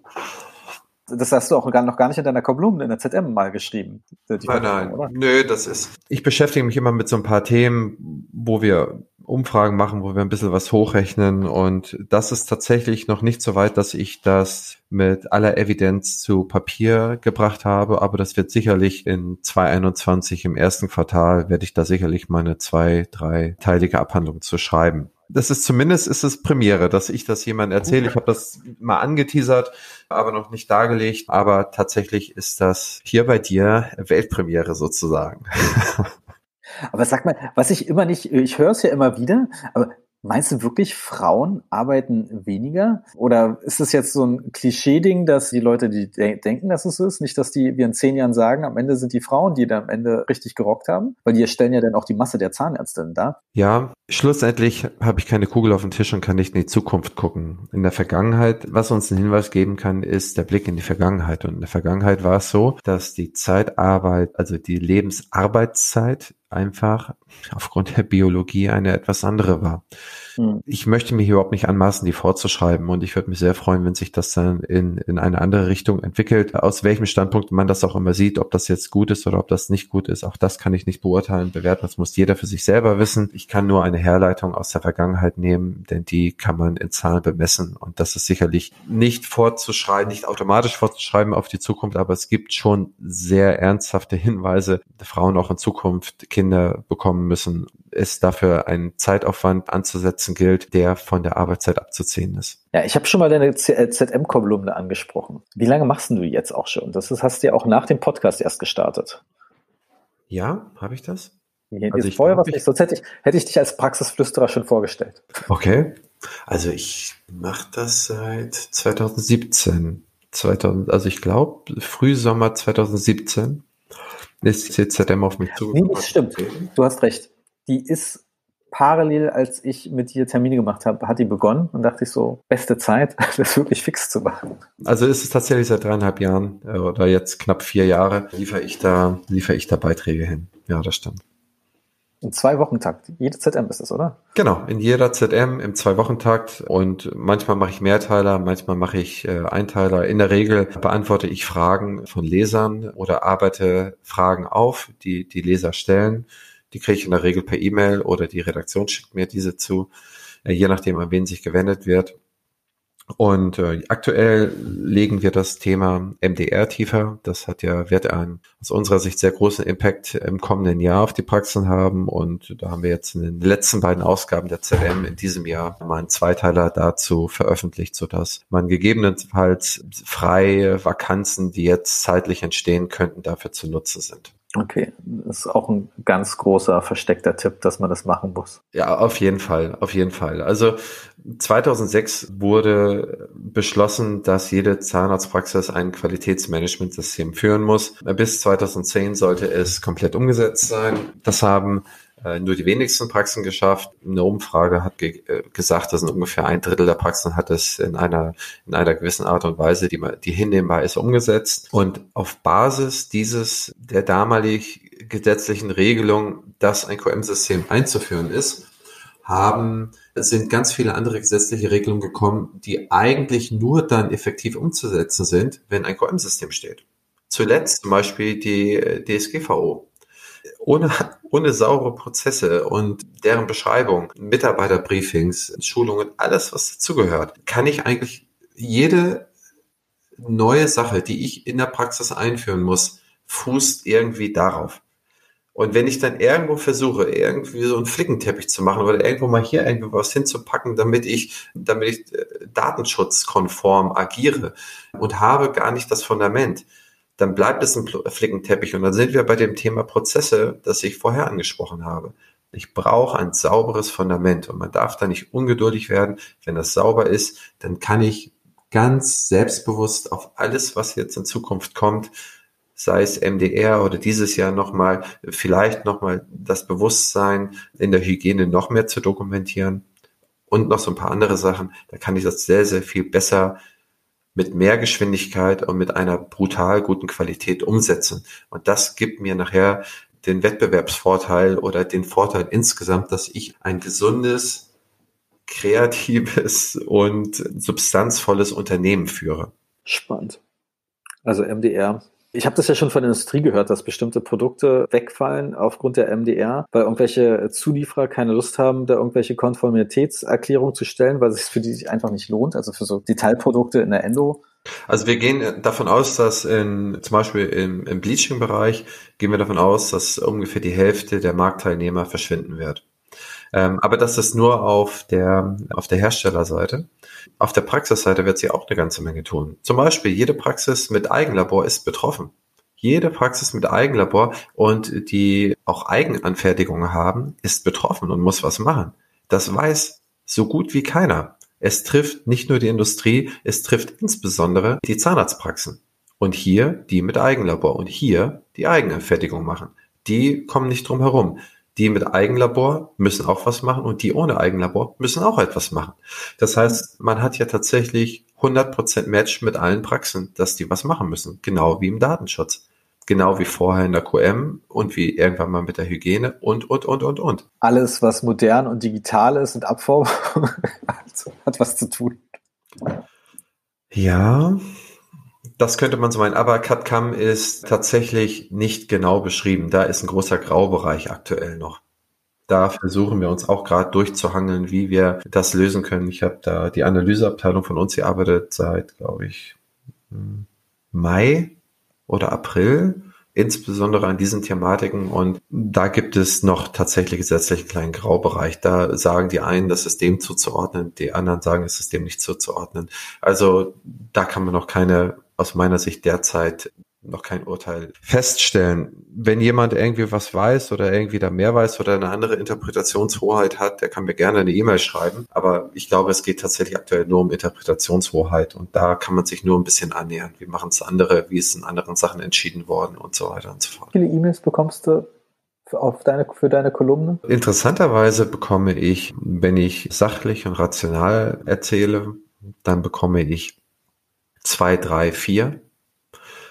S2: Das hast du auch noch gar nicht in deiner Kolumne in der ZM mal geschrieben.
S3: nein, nein. Oder? Nö, das ist. Ich beschäftige mich immer mit so ein paar Themen, wo wir Umfragen machen, wo wir ein bisschen was hochrechnen. Und das ist tatsächlich noch nicht so weit, dass ich das mit aller Evidenz zu Papier gebracht habe. Aber das wird sicherlich in 2021 im ersten Quartal werde ich da sicherlich meine zwei, drei teilige Abhandlung zu schreiben das ist zumindest ist es Premiere, dass ich das jemand erzähle. Ich habe das mal angeteasert, aber noch nicht dargelegt. Aber tatsächlich ist das hier bei dir Weltpremiere sozusagen.
S2: Aber sag mal, was ich immer nicht, ich höre es ja immer wieder, aber Meinst du wirklich, Frauen arbeiten weniger? Oder ist es jetzt so ein Klischee-Ding, dass die Leute, die de denken, dass es ist, nicht, dass die wir in zehn Jahren sagen, am Ende sind die Frauen, die da am Ende richtig gerockt haben? Weil die stellen ja dann auch die Masse der Zahnärztinnen da.
S3: Ja, schlussendlich habe ich keine Kugel auf dem Tisch und kann nicht in die Zukunft gucken. In der Vergangenheit, was uns einen Hinweis geben kann, ist der Blick in die Vergangenheit. Und in der Vergangenheit war es so, dass die Zeitarbeit, also die Lebensarbeitszeit einfach aufgrund der Biologie eine etwas andere war. Mhm. Ich möchte mir hier überhaupt nicht anmaßen, die vorzuschreiben und ich würde mich sehr freuen, wenn sich das dann in, in eine andere Richtung entwickelt. Aus welchem Standpunkt man das auch immer sieht, ob das jetzt gut ist oder ob das nicht gut ist, auch das kann ich nicht beurteilen, bewerten. Das muss jeder für sich selber wissen. Ich kann nur eine Herleitung aus der Vergangenheit nehmen, denn die kann man in Zahlen bemessen und das ist sicherlich nicht vorzuschreiben, nicht automatisch vorzuschreiben auf die Zukunft, aber es gibt schon sehr ernsthafte Hinweise, Frauen auch in Zukunft Kinder bekommen müssen, es dafür einen Zeitaufwand anzusetzen gilt, der von der Arbeitszeit abzuziehen ist.
S2: Ja, ich habe schon mal deine ZM-Kolumne äh, angesprochen. Wie lange machst du jetzt auch schon? Das hast du ja auch nach dem Podcast erst gestartet.
S3: Ja, habe ich das?
S2: Nee, also ich vorher was nicht, sonst hätte ich, hätte ich dich als Praxisflüsterer schon vorgestellt.
S3: Okay. Also ich mache das seit 2017. 2000, also ich glaube, Frühsommer 2017 ist CZM auf mich zugekommen.
S2: Nee, das stimmt. Du hast recht. Die ist parallel, als ich mit dir Termine gemacht habe, hat die begonnen und dachte ich so, beste Zeit, das wirklich fix zu machen.
S3: Also ist es tatsächlich seit dreieinhalb Jahren äh, oder jetzt knapp vier Jahre liefere ich da, liefere ich da Beiträge hin. Ja, das stimmt.
S2: In zwei Wochentakt. Jede ZM ist das, oder?
S3: Genau, in jeder ZM im zwei Wochentakt und manchmal mache ich Mehrteiler, manchmal mache ich äh, Einteiler. In der Regel beantworte ich Fragen von Lesern oder arbeite Fragen auf, die die Leser stellen. Die kriege ich in der Regel per E-Mail oder die Redaktion schickt mir diese zu, äh, je nachdem, an wen sich gewendet wird. Und äh, aktuell legen wir das Thema MDR tiefer. Das hat ja, wird einen aus unserer Sicht sehr großen Impact im kommenden Jahr auf die Praxen haben. Und da haben wir jetzt in den letzten beiden Ausgaben der ZM in diesem Jahr mal einen Zweiteiler dazu veröffentlicht, sodass man gegebenenfalls freie Vakanzen, die jetzt zeitlich entstehen könnten, dafür zu nutzen sind.
S2: Okay, das ist auch ein ganz großer versteckter Tipp, dass man das machen muss.
S3: Ja, auf jeden Fall, auf jeden Fall. Also 2006 wurde beschlossen, dass jede Zahnarztpraxis ein Qualitätsmanagementsystem führen muss. Bis 2010 sollte es komplett umgesetzt sein. Das haben nur die wenigsten Praxen geschafft. Eine Umfrage hat ge äh, gesagt, dass ungefähr ein Drittel der Praxen hat es in einer, in einer gewissen Art und Weise, die, die hinnehmbar ist, umgesetzt. Und auf Basis dieses, der damalig gesetzlichen Regelung, dass ein QM-System einzuführen ist, haben, sind ganz viele andere gesetzliche Regelungen gekommen, die eigentlich nur dann effektiv umzusetzen sind, wenn ein QM-System steht. Zuletzt zum Beispiel die äh, DSGVO. Ohne, ohne saubere Prozesse und deren Beschreibung, Mitarbeiterbriefings, Schulungen, alles, was dazugehört, kann ich eigentlich jede neue Sache, die ich in der Praxis einführen muss, fußt irgendwie darauf. Und wenn ich dann irgendwo versuche, irgendwie so einen Flickenteppich zu machen oder irgendwo mal hier irgendwo was hinzupacken, damit ich, damit ich äh, datenschutzkonform agiere und habe gar nicht das Fundament, dann bleibt es ein Flickenteppich. Und dann sind wir bei dem Thema Prozesse, das ich vorher angesprochen habe. Ich brauche ein sauberes Fundament und man darf da nicht ungeduldig werden. Wenn das sauber ist, dann kann ich ganz selbstbewusst auf alles, was jetzt in Zukunft kommt, sei es MDR oder dieses Jahr nochmal, vielleicht nochmal das Bewusstsein in der Hygiene noch mehr zu dokumentieren und noch so ein paar andere Sachen. Da kann ich das sehr, sehr viel besser mit mehr Geschwindigkeit und mit einer brutal guten Qualität umsetzen. Und das gibt mir nachher den Wettbewerbsvorteil oder den Vorteil insgesamt, dass ich ein gesundes, kreatives und substanzvolles Unternehmen führe.
S2: Spannend. Also MDR ich habe das ja schon von der Industrie gehört, dass bestimmte Produkte wegfallen aufgrund der MDR, weil irgendwelche Zulieferer keine Lust haben, da irgendwelche Konformitätserklärungen zu stellen, weil es sich für die sich einfach nicht lohnt, also für so Detailprodukte in der Endo.
S3: Also wir gehen davon aus, dass in, zum Beispiel im, im Bleaching-Bereich gehen wir davon aus, dass ungefähr die Hälfte der Marktteilnehmer verschwinden wird. Ähm, aber das ist nur auf der, auf der Herstellerseite. Auf der Praxisseite wird sie auch eine ganze Menge tun. Zum Beispiel jede Praxis mit Eigenlabor ist betroffen. Jede Praxis mit Eigenlabor und die auch Eigenanfertigungen haben, ist betroffen und muss was machen. Das weiß so gut wie keiner. Es trifft nicht nur die Industrie, es trifft insbesondere die Zahnarztpraxen. Und hier die mit Eigenlabor und hier die Eigenanfertigung machen. Die kommen nicht drum herum. Die mit Eigenlabor müssen auch was machen und die ohne Eigenlabor müssen auch etwas machen. Das heißt, man hat ja tatsächlich 100% Match mit allen Praxen, dass die was machen müssen. Genau wie im Datenschutz. Genau wie vorher in der QM und wie irgendwann mal mit der Hygiene und, und, und, und, und.
S2: Alles, was modern und digital ist und Abform, hat was zu tun.
S3: Ja, das könnte man so meinen, aber CAD-CAM ist tatsächlich nicht genau beschrieben. Da ist ein großer Graubereich aktuell noch. Da versuchen wir uns auch gerade durchzuhangeln, wie wir das lösen können. Ich habe da die Analyseabteilung von uns, die arbeitet seit, glaube ich, hm, Mai oder April insbesondere an diesen Thematiken. Und da gibt es noch tatsächlich gesetzlich einen kleinen Graubereich. Da sagen die einen, das System zuzuordnen, die anderen sagen, das System nicht zuzuordnen. Also da kann man noch keine aus meiner Sicht derzeit noch kein Urteil feststellen. Wenn jemand irgendwie was weiß oder irgendwie da mehr weiß oder eine andere Interpretationshoheit hat, der kann mir gerne eine E-Mail schreiben. Aber ich glaube, es geht tatsächlich aktuell nur um Interpretationshoheit und da kann man sich nur ein bisschen annähern. Wie machen es andere? Wie ist in anderen Sachen entschieden worden und so weiter und so fort.
S2: Wie viele E-Mails bekommst du auf deine, für deine Kolumne?
S3: Interessanterweise bekomme ich, wenn ich sachlich und rational erzähle, dann bekomme ich zwei, drei, vier.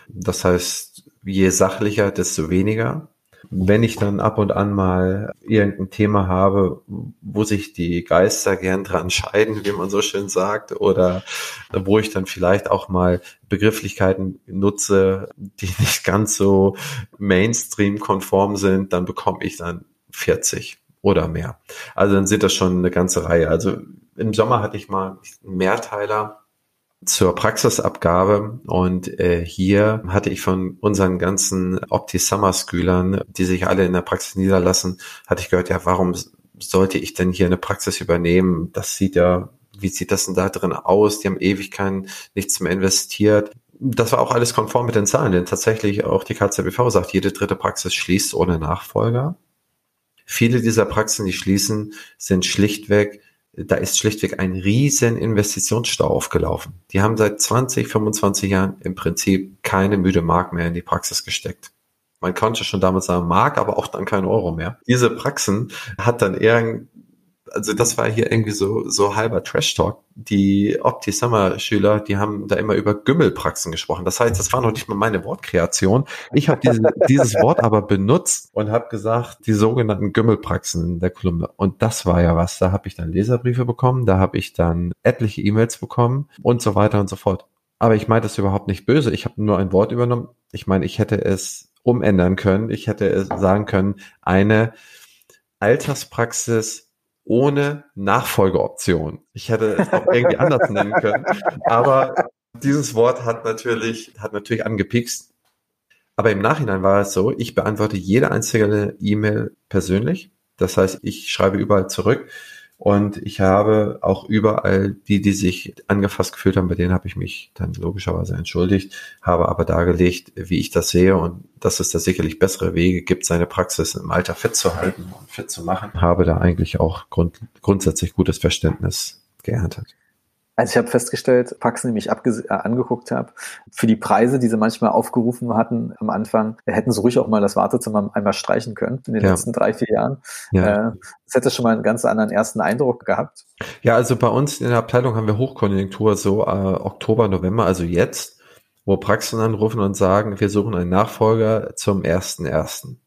S3: Das heißt, je sachlicher, desto weniger. Wenn ich dann ab und an mal irgendein Thema habe, wo sich die Geister gern dran scheiden, wie man so schön sagt, oder wo ich dann vielleicht auch mal Begrifflichkeiten nutze, die nicht ganz so Mainstream-konform sind, dann bekomme ich dann 40 oder mehr. Also dann sind das schon eine ganze Reihe. Also im Sommer hatte ich mal einen Mehrteiler, zur Praxisabgabe und äh, hier hatte ich von unseren ganzen Opti Summer Schülern, die sich alle in der Praxis niederlassen, hatte ich gehört, ja, warum sollte ich denn hier eine Praxis übernehmen? Das sieht ja, wie sieht das denn da drin aus? Die haben ewig kein, nichts mehr investiert. Das war auch alles konform mit den Zahlen, denn tatsächlich auch die KZBV sagt, jede dritte Praxis schließt ohne Nachfolger. Viele dieser Praxen, die schließen, sind schlichtweg da ist schlichtweg ein riesen Investitionsstau aufgelaufen. Die haben seit 20, 25 Jahren im Prinzip keine müde Mark mehr in die Praxis gesteckt. man konnte schon damals sagen Mark, aber auch dann kein Euro mehr. Diese Praxen hat dann eher also das war hier irgendwie so, so halber Trash-Talk. Die Opti-Summer-Schüler, die haben da immer über Gümmelpraxen gesprochen. Das heißt, das war noch nicht mal meine Wortkreation. Ich habe diese, dieses Wort aber benutzt und habe gesagt, die sogenannten Gümmelpraxen in der Kolumne. Und das war ja was. Da habe ich dann Leserbriefe bekommen, da habe ich dann etliche E-Mails bekommen und so weiter und so fort. Aber ich meine das überhaupt nicht böse. Ich habe nur ein Wort übernommen. Ich meine, ich hätte es umändern können. Ich hätte es sagen können, eine Alterspraxis ohne Nachfolgeoption. Ich hätte es auch irgendwie anders nennen können. Aber dieses Wort hat natürlich, hat natürlich angepikst. Aber im Nachhinein war es so, ich beantworte jede einzelne E-Mail persönlich. Das heißt, ich schreibe überall zurück und ich habe auch überall die, die sich angefasst gefühlt haben, bei denen habe ich mich dann logischerweise entschuldigt, habe aber dargelegt, wie ich das sehe und dass es da sicherlich bessere Wege gibt, seine Praxis im Alter fit zu halten und fit zu machen. Habe da eigentlich auch grund, grundsätzlich gutes Verständnis geerntet.
S2: Also ich habe festgestellt, Praxen, die mich äh, angeguckt habe, für die Preise, die sie manchmal aufgerufen hatten am Anfang, hätten sie ruhig auch mal das Wartezimmer einmal streichen können in den ja. letzten drei, vier Jahren. Ja. Äh, das hätte schon mal einen ganz anderen ersten Eindruck gehabt.
S3: Ja, also bei uns in der Abteilung haben wir Hochkonjunktur so äh, Oktober, November, also jetzt, wo Praxen anrufen und sagen, wir suchen einen Nachfolger zum ersten ersten.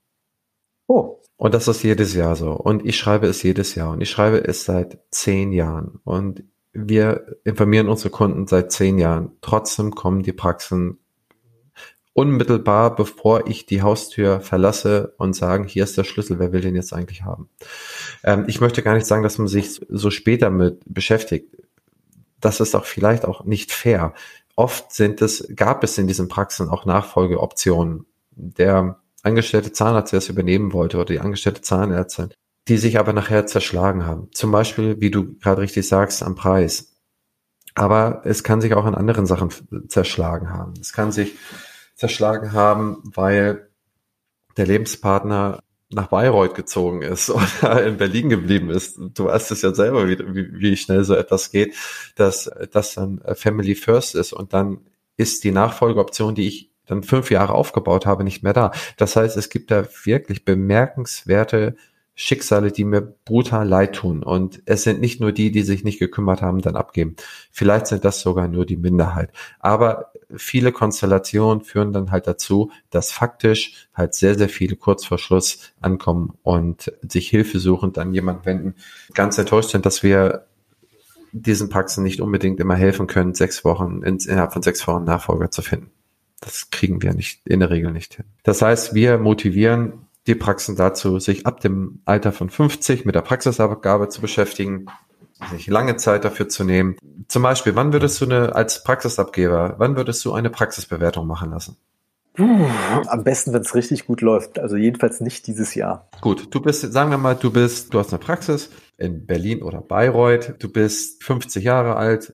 S3: Oh. Und das ist jedes Jahr so. Und ich schreibe es jedes Jahr. Und ich schreibe es seit zehn Jahren. Und wir informieren unsere Kunden seit zehn Jahren. Trotzdem kommen die Praxen unmittelbar, bevor ich die Haustür verlasse und sagen, hier ist der Schlüssel, wer will den jetzt eigentlich haben? Ähm, ich möchte gar nicht sagen, dass man sich so später mit beschäftigt. Das ist auch vielleicht auch nicht fair. Oft sind es, gab es in diesen Praxen auch Nachfolgeoptionen. Der angestellte Zahnarzt, der es übernehmen wollte, oder die angestellte Zahnärztin, die sich aber nachher zerschlagen haben. Zum Beispiel, wie du gerade richtig sagst, am Preis. Aber es kann sich auch an anderen Sachen zerschlagen haben. Es kann sich zerschlagen haben, weil der Lebenspartner nach Bayreuth gezogen ist oder in Berlin geblieben ist. Du weißt es ja selber, wie, wie schnell so etwas geht, dass das dann Family First ist und dann ist die Nachfolgeoption, die ich dann fünf Jahre aufgebaut habe, nicht mehr da. Das heißt, es gibt da wirklich bemerkenswerte Schicksale, die mir brutal leid tun. Und es sind nicht nur die, die sich nicht gekümmert haben, dann abgeben. Vielleicht sind das sogar nur die Minderheit. Aber viele Konstellationen führen dann halt dazu, dass faktisch halt sehr, sehr viele kurz vor Schluss ankommen und sich Hilfe suchen, an jemanden wenden. Ganz enttäuscht sind, dass wir diesen Praxen nicht unbedingt immer helfen können, sechs Wochen, innerhalb von sechs Wochen Nachfolger zu finden. Das kriegen wir nicht, in der Regel nicht hin. Das heißt, wir motivieren die Praxen dazu, sich ab dem Alter von 50 mit der Praxisabgabe zu beschäftigen, sich lange Zeit dafür zu nehmen. Zum Beispiel, wann würdest du eine, als Praxisabgeber, wann würdest du eine Praxisbewertung machen lassen?
S2: Am besten, wenn es richtig gut läuft. Also jedenfalls nicht dieses Jahr.
S3: Gut, du bist, sagen wir mal, du bist, du hast eine Praxis in Berlin oder Bayreuth, du bist 50 Jahre alt,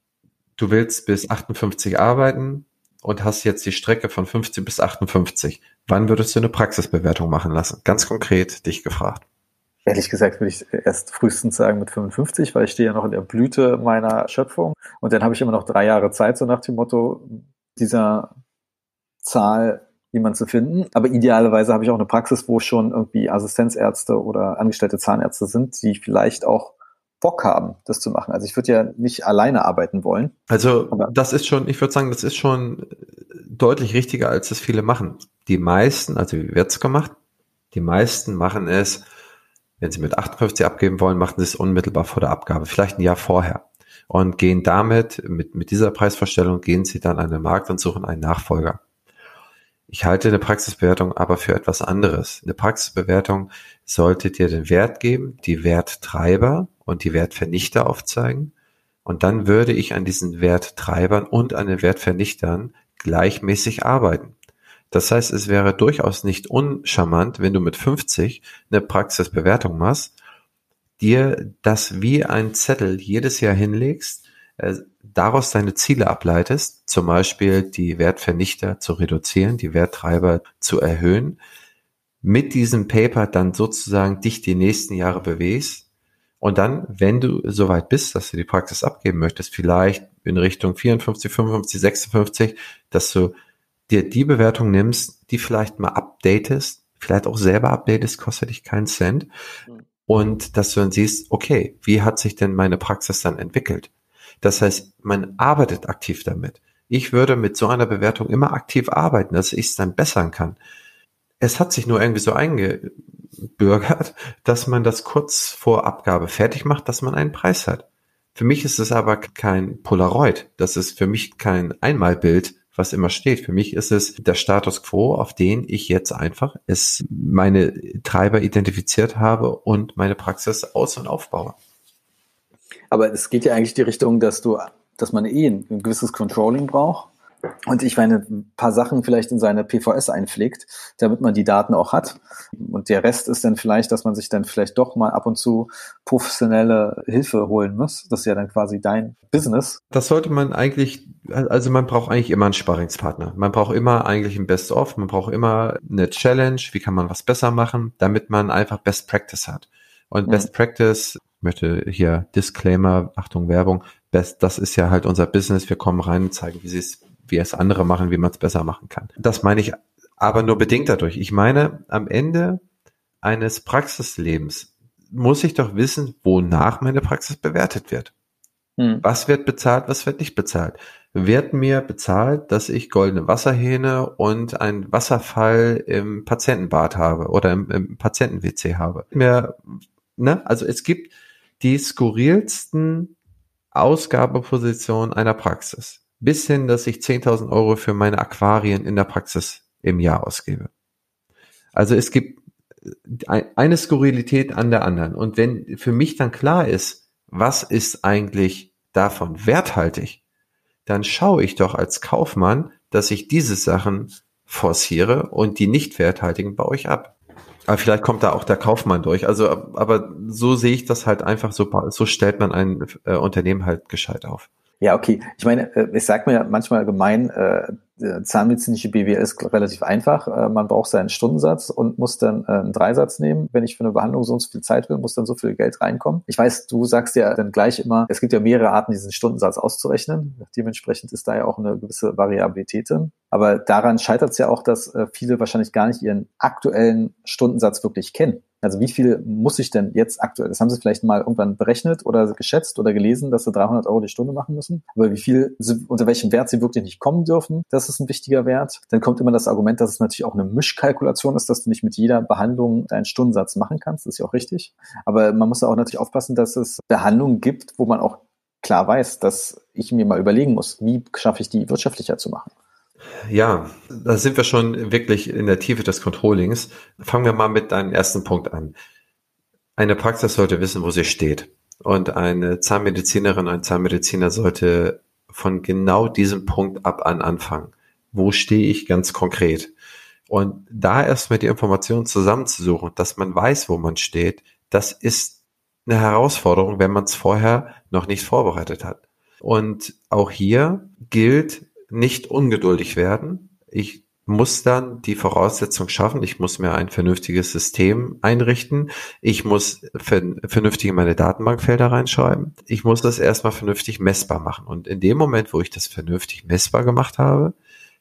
S3: du willst bis 58 arbeiten und hast jetzt die Strecke von 50 bis 58. Wann würdest du eine Praxisbewertung machen lassen? Ganz konkret dich gefragt.
S2: Ehrlich gesagt würde ich erst frühestens sagen mit 55, weil ich stehe ja noch in der Blüte meiner Schöpfung. Und dann habe ich immer noch drei Jahre Zeit, so nach dem Motto dieser Zahl jemand zu finden. Aber idealerweise habe ich auch eine Praxis, wo schon irgendwie Assistenzärzte oder angestellte Zahnärzte sind, die vielleicht auch Bock haben, das zu machen. Also ich würde ja nicht alleine arbeiten wollen.
S3: Also das ist schon, ich würde sagen, das ist schon deutlich richtiger, als es viele machen. Die meisten, also wie wird's gemacht? Die meisten machen es, wenn sie mit 58 abgeben wollen, machen sie es unmittelbar vor der Abgabe, vielleicht ein Jahr vorher. Und gehen damit, mit, mit dieser Preisvorstellung, gehen sie dann an den Markt und suchen einen Nachfolger. Ich halte eine Praxisbewertung aber für etwas anderes. Eine Praxisbewertung sollte dir den Wert geben, die Werttreiber und die Wertvernichter aufzeigen. Und dann würde ich an diesen Werttreibern und an den Wertvernichtern gleichmäßig arbeiten. Das heißt, es wäre durchaus nicht uncharmant, wenn du mit 50 eine Praxisbewertung machst, dir das wie ein Zettel jedes Jahr hinlegst, äh, daraus deine Ziele ableitest, zum Beispiel die Wertvernichter zu reduzieren, die Werttreiber zu erhöhen, mit diesem Paper dann sozusagen dich die nächsten Jahre bewegst und dann, wenn du soweit bist, dass du die Praxis abgeben möchtest, vielleicht in Richtung 54, 55, 56, dass du dir die Bewertung nimmst, die vielleicht mal updatest, vielleicht auch selber updatest, kostet dich keinen Cent. Mhm. Und dass du dann siehst, okay, wie hat sich denn meine Praxis dann entwickelt? Das heißt, man arbeitet aktiv damit. Ich würde mit so einer Bewertung immer aktiv arbeiten, dass ich es dann bessern kann. Es hat sich nur irgendwie so eingebürgert, dass man das kurz vor Abgabe fertig macht, dass man einen Preis hat. Für mich ist es aber kein Polaroid. Das ist für mich kein Einmalbild, was immer steht. Für mich ist es der Status quo, auf den ich jetzt einfach es meine Treiber identifiziert habe und meine Praxis aus- und aufbaue.
S2: Aber es geht ja eigentlich die Richtung, dass du, dass man eh ein gewisses Controlling braucht und ich meine, ein paar Sachen vielleicht in seine PVS einpflegt, damit man die Daten auch hat. Und der Rest ist dann vielleicht, dass man sich dann vielleicht doch mal ab und zu professionelle Hilfe holen muss. Das ist ja dann quasi dein Business.
S3: Das sollte man eigentlich, also man braucht eigentlich immer einen Sparringspartner. Man braucht immer eigentlich ein Best-of, man braucht immer eine Challenge, wie kann man was besser machen, damit man einfach Best Practice hat. Und Best mhm. Practice, möchte hier Disclaimer, Achtung, Werbung, Best, das ist ja halt unser Business. Wir kommen rein und zeigen, wie sie es wie es andere machen, wie man es besser machen kann. Das meine ich aber nur bedingt dadurch. Ich meine, am Ende eines Praxislebens muss ich doch wissen, wonach meine Praxis bewertet wird. Hm. Was wird bezahlt, was wird nicht bezahlt? Wird mir bezahlt, dass ich goldene Wasserhähne und einen Wasserfall im Patientenbad habe oder im, im Patienten-WC habe? Mir, ne? Also es gibt die skurrilsten Ausgabepositionen einer Praxis bis hin, dass ich 10.000 Euro für meine Aquarien in der Praxis im Jahr ausgebe. Also es gibt eine Skurrilität an der anderen. Und wenn für mich dann klar ist, was ist eigentlich davon werthaltig, dann schaue ich doch als Kaufmann, dass ich diese Sachen forciere und die nicht werthaltigen baue ich ab. Aber vielleicht kommt da auch der Kaufmann durch. Also, aber so sehe ich das halt einfach so, so stellt man ein äh, Unternehmen halt gescheit auf.
S2: Ja, okay. Ich meine, äh, ich sage mir manchmal gemein, äh, zahnmedizinische BWL ist relativ einfach. Äh, man braucht seinen Stundensatz und muss dann äh, einen Dreisatz nehmen. Wenn ich für eine Behandlung so und so viel Zeit will, muss dann so viel Geld reinkommen. Ich weiß, du sagst ja dann gleich immer, es gibt ja mehrere Arten, diesen Stundensatz auszurechnen. Dementsprechend ist da ja auch eine gewisse Variabilität drin. Aber daran scheitert es ja auch, dass äh, viele wahrscheinlich gar nicht ihren aktuellen Stundensatz wirklich kennen. Also wie viel muss ich denn jetzt aktuell, das haben Sie vielleicht mal irgendwann berechnet oder geschätzt oder gelesen, dass Sie 300 Euro die Stunde machen müssen. Aber wie viel, unter welchem Wert Sie wirklich nicht kommen dürfen, das ist ein wichtiger Wert. Dann kommt immer das Argument, dass es natürlich auch eine Mischkalkulation ist, dass du nicht mit jeder Behandlung deinen Stundensatz machen kannst. Das ist ja auch richtig. Aber man muss auch natürlich aufpassen, dass es Behandlungen gibt, wo man auch klar weiß, dass ich mir mal überlegen muss, wie schaffe ich die wirtschaftlicher zu machen.
S3: Ja, da sind wir schon wirklich in der Tiefe des Controllings. Fangen wir mal mit deinem ersten Punkt an. Eine Praxis sollte wissen, wo sie steht. Und eine Zahnmedizinerin, ein Zahnmediziner sollte von genau diesem Punkt ab an anfangen. Wo stehe ich ganz konkret? Und da erstmal die Informationen zusammenzusuchen, dass man weiß, wo man steht, das ist eine Herausforderung, wenn man es vorher noch nicht vorbereitet hat. Und auch hier gilt, nicht ungeduldig werden. Ich muss dann die Voraussetzung schaffen. Ich muss mir ein vernünftiges System einrichten. Ich muss vernünftig in meine Datenbankfelder reinschreiben. Ich muss das erstmal vernünftig messbar machen. Und in dem Moment, wo ich das vernünftig messbar gemacht habe,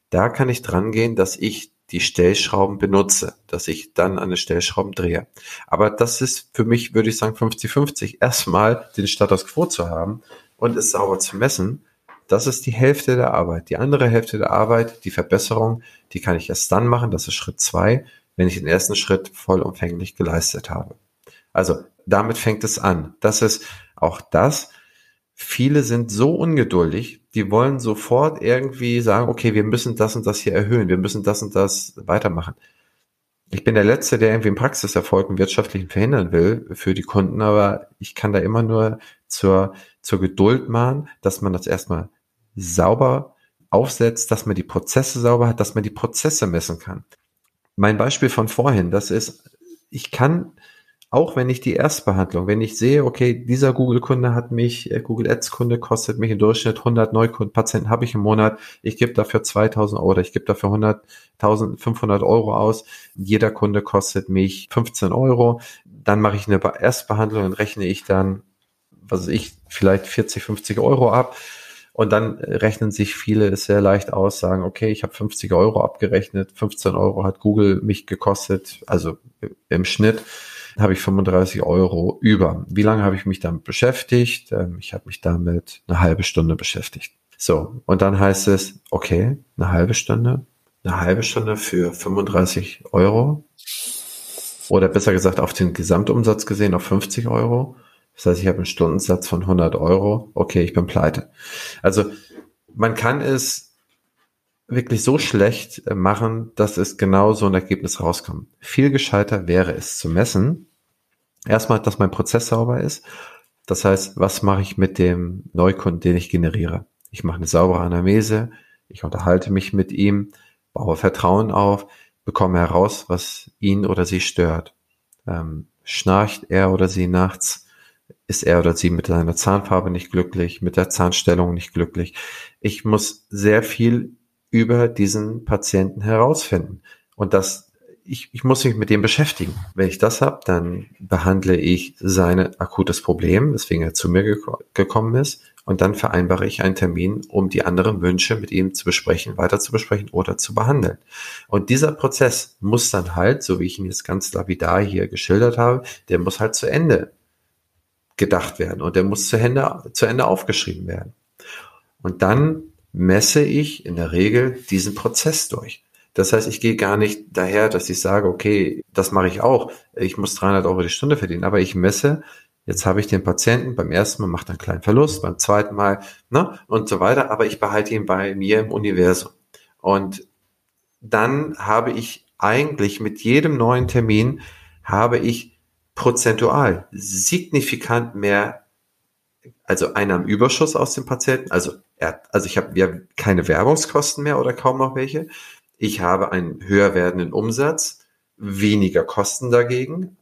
S3: da kann ich dran gehen, dass ich die Stellschrauben benutze, dass ich dann an den Stellschrauben drehe. Aber das ist für mich, würde ich sagen, 50-50. Erstmal den Status quo zu haben und es sauber zu messen das ist die Hälfte der Arbeit. Die andere Hälfte der Arbeit, die Verbesserung, die kann ich erst dann machen, das ist Schritt zwei, wenn ich den ersten Schritt vollumfänglich geleistet habe. Also damit fängt es an. Das ist auch das. Viele sind so ungeduldig, die wollen sofort irgendwie sagen, okay, wir müssen das und das hier erhöhen, wir müssen das und das weitermachen. Ich bin der Letzte, der irgendwie im Praxiserfolg im Wirtschaftlichen verhindern will für die Kunden, aber ich kann da immer nur zur, zur Geduld mahnen, dass man das erstmal sauber aufsetzt, dass man die Prozesse sauber hat, dass man die Prozesse messen kann. Mein Beispiel von vorhin, das ist, ich kann, auch wenn ich die Erstbehandlung, wenn ich sehe, okay, dieser Google-Kunde hat mich, äh, Google Ads-Kunde kostet mich im Durchschnitt 100 Neukunden-Patienten habe ich im Monat, ich gebe dafür 2000 Euro oder ich gebe dafür 100, 1500 Euro aus, jeder Kunde kostet mich 15 Euro, dann mache ich eine Erstbehandlung und rechne ich dann, was weiß ich, vielleicht 40, 50 Euro ab. Und dann rechnen sich viele es sehr leicht aus, sagen, okay, ich habe 50 Euro abgerechnet, 15 Euro hat Google mich gekostet, also im Schnitt habe ich 35 Euro über. Wie lange habe ich mich damit beschäftigt? Ähm, ich habe mich damit eine halbe Stunde beschäftigt. So, und dann heißt es, okay, eine halbe Stunde, eine halbe Stunde für 35 Euro. Oder besser gesagt, auf den Gesamtumsatz gesehen auf 50 Euro. Das heißt, ich habe einen Stundensatz von 100 Euro. Okay, ich bin pleite. Also man kann es wirklich so schlecht äh, machen, dass es genau so ein Ergebnis rauskommt. Viel gescheiter wäre es zu messen. Erstmal, dass mein Prozess sauber ist. Das heißt, was mache ich mit dem Neukunden, den ich generiere? Ich mache eine saubere Anamnese. Ich unterhalte mich mit ihm, baue Vertrauen auf, bekomme heraus, was ihn oder sie stört. Ähm, schnarcht er oder sie nachts? ist er oder sie mit seiner Zahnfarbe nicht glücklich, mit der Zahnstellung nicht glücklich. Ich muss sehr viel über diesen Patienten herausfinden. Und das, ich, ich muss mich mit dem beschäftigen. Wenn ich das habe, dann behandle ich sein akutes Problem, weswegen er zu mir geko gekommen ist. Und dann vereinbare ich einen Termin, um die anderen Wünsche mit ihm zu besprechen, weiter zu besprechen oder zu behandeln. Und dieser Prozess muss dann halt, so wie ich ihn jetzt ganz lapidar hier geschildert habe, der muss halt zu Ende gedacht werden und der muss zu Ende, zu Ende aufgeschrieben werden. Und dann messe ich in der Regel diesen Prozess durch. Das heißt, ich gehe gar nicht daher, dass ich sage, okay, das mache ich auch. Ich muss 300 Euro die Stunde verdienen, aber ich messe, jetzt habe ich den Patienten beim ersten Mal macht einen kleinen Verlust, beim zweiten Mal, ne, und so weiter, aber ich behalte ihn bei mir im Universum. Und dann habe ich eigentlich mit jedem neuen Termin habe ich prozentual signifikant mehr, also Einnahmenüberschuss aus dem Patienten. Also, also ich habe ja keine Werbungskosten mehr oder kaum noch welche. Ich habe einen höher werdenden Umsatz, weniger Kosten dagegen.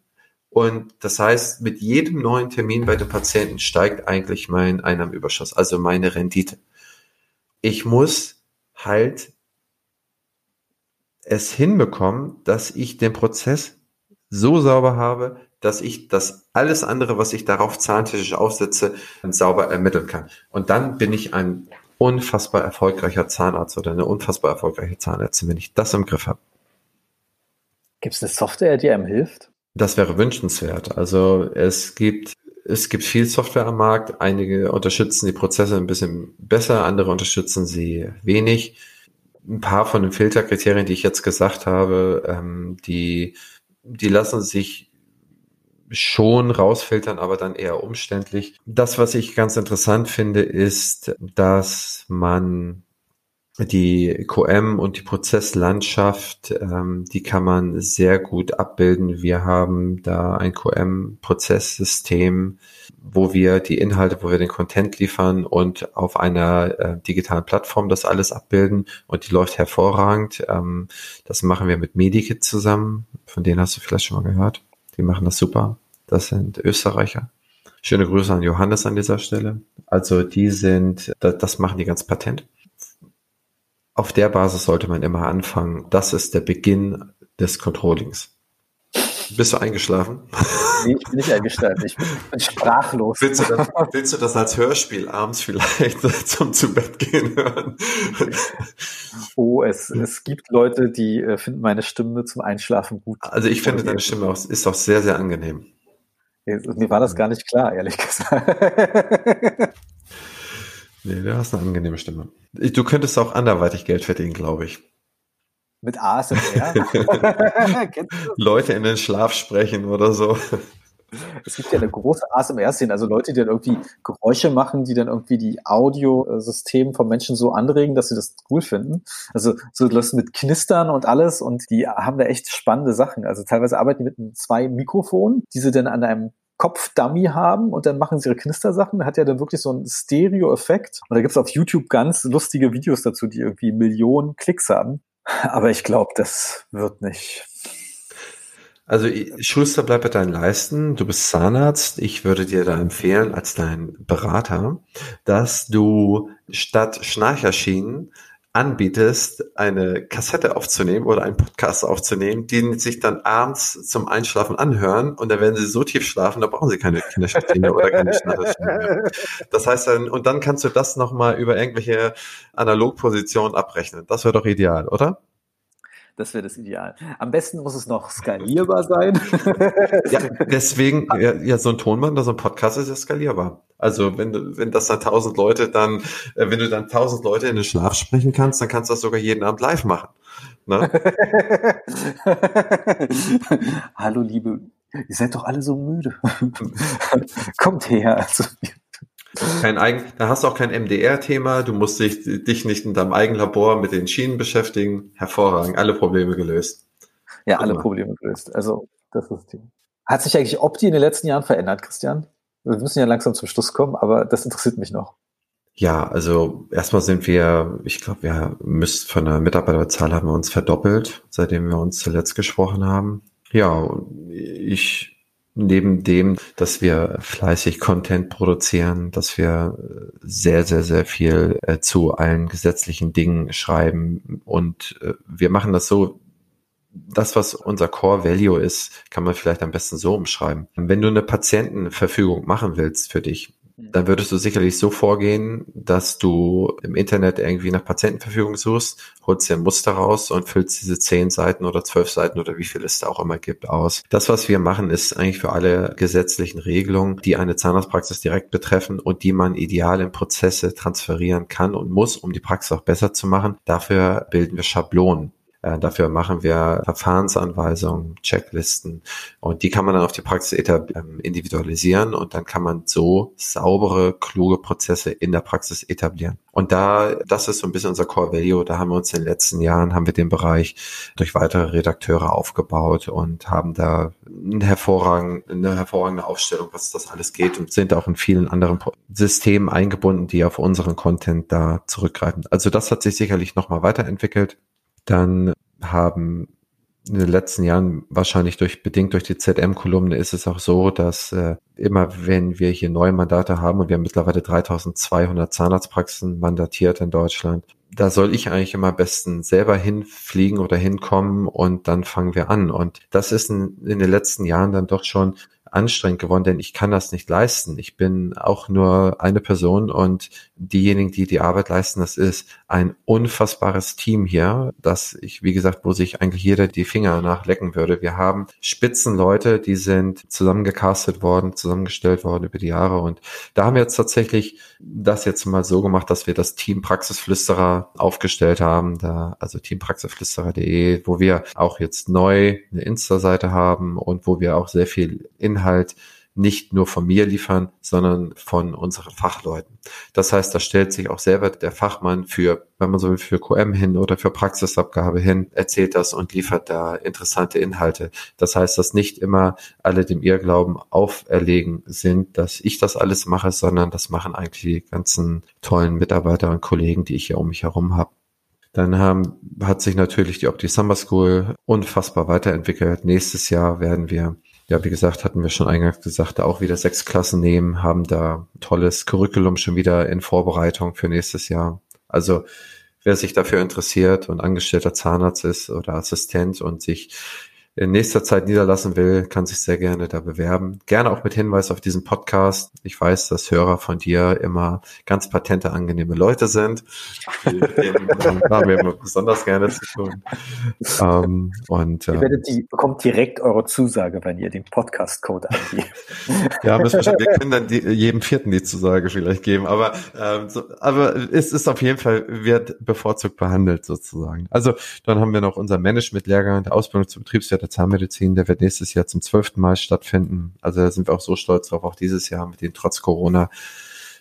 S3: Und das heißt, mit jedem neuen Termin bei dem Patienten steigt eigentlich mein Einnahmenüberschuss, also meine Rendite. Ich muss halt es hinbekommen, dass ich den Prozess so sauber habe, dass ich das alles andere, was ich darauf zahntechnisch aufsetze, sauber ermitteln kann. Und dann bin ich ein unfassbar erfolgreicher Zahnarzt oder eine unfassbar erfolgreiche Zahnärztin, wenn ich das im Griff habe.
S2: Gibt es eine Software, die einem hilft?
S3: Das wäre wünschenswert. Also es gibt es gibt viel Software am Markt. Einige unterstützen die Prozesse ein bisschen besser, andere unterstützen sie wenig. Ein paar von den Filterkriterien, die ich jetzt gesagt habe, ähm, die die lassen sich schon rausfiltern, aber dann eher umständlich. Das, was ich ganz interessant finde, ist, dass man die QM und die Prozesslandschaft, ähm, die kann man sehr gut abbilden. Wir haben da ein QM-Prozesssystem, wo wir die Inhalte, wo wir den Content liefern und auf einer äh, digitalen Plattform das alles abbilden und die läuft hervorragend. Ähm, das machen wir mit Medikit zusammen, von denen hast du vielleicht schon mal gehört. Die machen das super. Das sind Österreicher. Schöne Grüße an Johannes an dieser Stelle. Also die sind, das machen die ganz patent. Auf der Basis sollte man immer anfangen. Das ist der Beginn des Controllings. Bist du eingeschlafen?
S2: Nee, ich bin nicht eingeschlafen. Ich bin, bin sprachlos.
S3: Willst du, das, willst du, das, als Hörspiel abends vielleicht zum zu Bett gehen hören?
S2: Oh, es, es gibt Leute, die äh, finden meine Stimme zum Einschlafen gut.
S3: Also ich finde, deine Stimme auch, ist auch sehr, sehr angenehm.
S2: Mir war das gar nicht klar, ehrlich gesagt.
S3: nee, du hast eine angenehme Stimme. Du könntest auch anderweitig Geld verdienen, glaube ich.
S2: Mit ASMR?
S3: Leute in den Schlaf sprechen oder so.
S2: Es gibt ja eine große ASMR-Szene, also Leute, die dann irgendwie Geräusche machen, die dann irgendwie die Audiosystem von Menschen so anregen, dass sie das cool finden. Also so das mit Knistern und alles und die haben da echt spannende Sachen. Also teilweise arbeiten die mit zwei Mikrofonen, die sie dann an einem Kopfdummy haben und dann machen sie ihre Knistersachen. Hat ja dann wirklich so einen Stereo-Effekt. Und da gibt es auf YouTube ganz lustige Videos dazu, die irgendwie Millionen Klicks haben. Aber ich glaube, das wird nicht.
S3: Also Schuster, bleib bei deinen Leisten. Du bist Zahnarzt. Ich würde dir da empfehlen, als dein Berater, dass du statt Schnarcherschienen anbietest, eine Kassette aufzunehmen oder einen Podcast aufzunehmen, die sich dann abends zum Einschlafen anhören und dann werden sie so tief schlafen, da brauchen sie keine Kinderschriftlinie oder keine Schnatterschriftlinie. Das heißt dann, und dann kannst du das nochmal über irgendwelche Analogpositionen abrechnen. Das wäre doch ideal, oder?
S2: Das wäre das Ideal. Am besten muss es noch skalierbar sein.
S3: ja, deswegen, ja, so ein Tonband, so ein Podcast ist ja skalierbar. Also wenn du, wenn das dann tausend Leute dann, äh, wenn du dann tausend Leute in den Schlaf sprechen kannst, dann kannst du das sogar jeden Abend live machen. Ne?
S2: Hallo liebe, ihr seid doch alle so müde. Kommt her. Also,
S3: kein eigen, da hast du auch kein MDR-Thema, du musst dich, dich nicht in deinem eigenen Labor mit den Schienen beschäftigen. Hervorragend, alle Probleme gelöst.
S2: Ja, alle Probleme gelöst. Also, das ist das Thema. Hat sich eigentlich Opti in den letzten Jahren verändert, Christian? Wir müssen ja langsam zum Schluss kommen, aber das interessiert mich noch.
S3: Ja, also erstmal sind wir, ich glaube, wir müssen von der Mitarbeiterzahl haben wir uns verdoppelt, seitdem wir uns zuletzt gesprochen haben. Ja, ich neben dem, dass wir fleißig Content produzieren, dass wir sehr, sehr, sehr viel äh, zu allen gesetzlichen Dingen schreiben und äh, wir machen das so, das, was unser Core Value ist, kann man vielleicht am besten so umschreiben. Wenn du eine Patientenverfügung machen willst für dich, dann würdest du sicherlich so vorgehen, dass du im Internet irgendwie nach Patientenverfügung suchst, holst dir ein Muster raus und füllst diese zehn Seiten oder zwölf Seiten oder wie viel es da auch immer gibt aus. Das, was wir machen, ist eigentlich für alle gesetzlichen Regelungen, die eine Zahnarztpraxis direkt betreffen und die man ideal in Prozesse transferieren kann und muss, um die Praxis auch besser zu machen. Dafür bilden wir Schablonen. Äh, dafür machen wir Verfahrensanweisungen, Checklisten und die kann man dann auf die Praxis ähm, individualisieren und dann kann man so saubere, kluge Prozesse in der Praxis etablieren. Und da, das ist so ein bisschen unser Core Value. Da haben wir uns in den letzten Jahren, haben wir den Bereich durch weitere Redakteure aufgebaut und haben da eine hervorragende, eine hervorragende Aufstellung, was das alles geht und sind auch in vielen anderen Systemen eingebunden, die auf unseren Content da zurückgreifen. Also das hat sich sicherlich nochmal weiterentwickelt dann haben in den letzten Jahren wahrscheinlich durch bedingt durch die ZM-Kolumne ist es auch so, dass äh, immer wenn wir hier neue Mandate haben und wir haben mittlerweile 3200 Zahnarztpraxen mandatiert in Deutschland, da soll ich eigentlich immer am besten selber hinfliegen oder hinkommen und dann fangen wir an. Und das ist in, in den letzten Jahren dann doch schon anstrengend geworden, denn ich kann das nicht leisten. Ich bin auch nur eine Person und diejenigen, die die Arbeit leisten, das ist ein unfassbares Team hier, das ich, wie gesagt, wo sich eigentlich jeder die Finger nachlecken würde. Wir haben Spitzenleute, die sind zusammengecastet worden, zusammengestellt worden über die Jahre und da haben wir jetzt tatsächlich das jetzt mal so gemacht, dass wir das Team Praxisflüsterer aufgestellt haben, da, also teampraxisflüsterer.de, wo wir auch jetzt neu eine Insta-Seite haben und wo wir auch sehr viel Inhalt Inhalt nicht nur von mir liefern, sondern von unseren Fachleuten. Das heißt, da stellt sich auch selber der Fachmann für, wenn man so will, für QM hin oder für Praxisabgabe hin, erzählt das und liefert da interessante Inhalte. Das heißt, dass nicht immer alle dem Irrglauben auferlegen sind, dass ich das alles mache, sondern das machen eigentlich die ganzen tollen Mitarbeiter und Kollegen, die ich hier um mich herum habe. Dann haben, hat sich natürlich die Opti Summer School unfassbar weiterentwickelt. Nächstes Jahr werden wir ja, wie gesagt, hatten wir schon eingangs gesagt, da auch wieder sechs Klassen nehmen, haben da tolles Curriculum schon wieder in Vorbereitung für nächstes Jahr. Also wer sich dafür interessiert und angestellter Zahnarzt ist oder Assistent und sich in nächster Zeit niederlassen will, kann sich sehr gerne da bewerben. Gerne auch mit Hinweis auf diesen Podcast. Ich weiß, dass Hörer von dir immer ganz patente, angenehme Leute sind. Haben wir immer besonders gerne zu tun.
S2: Ähm, und, ihr ähm, werdet die, bekommt direkt eure Zusage, wenn ihr den Podcast-Code angebt.
S3: ja, müssen wir, schon, wir können dann die, jedem Vierten die Zusage vielleicht geben. Aber, ähm, so, aber es ist auf jeden Fall, wird bevorzugt behandelt sozusagen. Also dann haben wir noch unser Management-Lehrgang der Ausbildung zum Betriebswirt der Zahnmedizin, der wird nächstes Jahr zum zwölften Mal stattfinden. Also da sind wir auch so stolz drauf, auch dieses Jahr mit den trotz Corona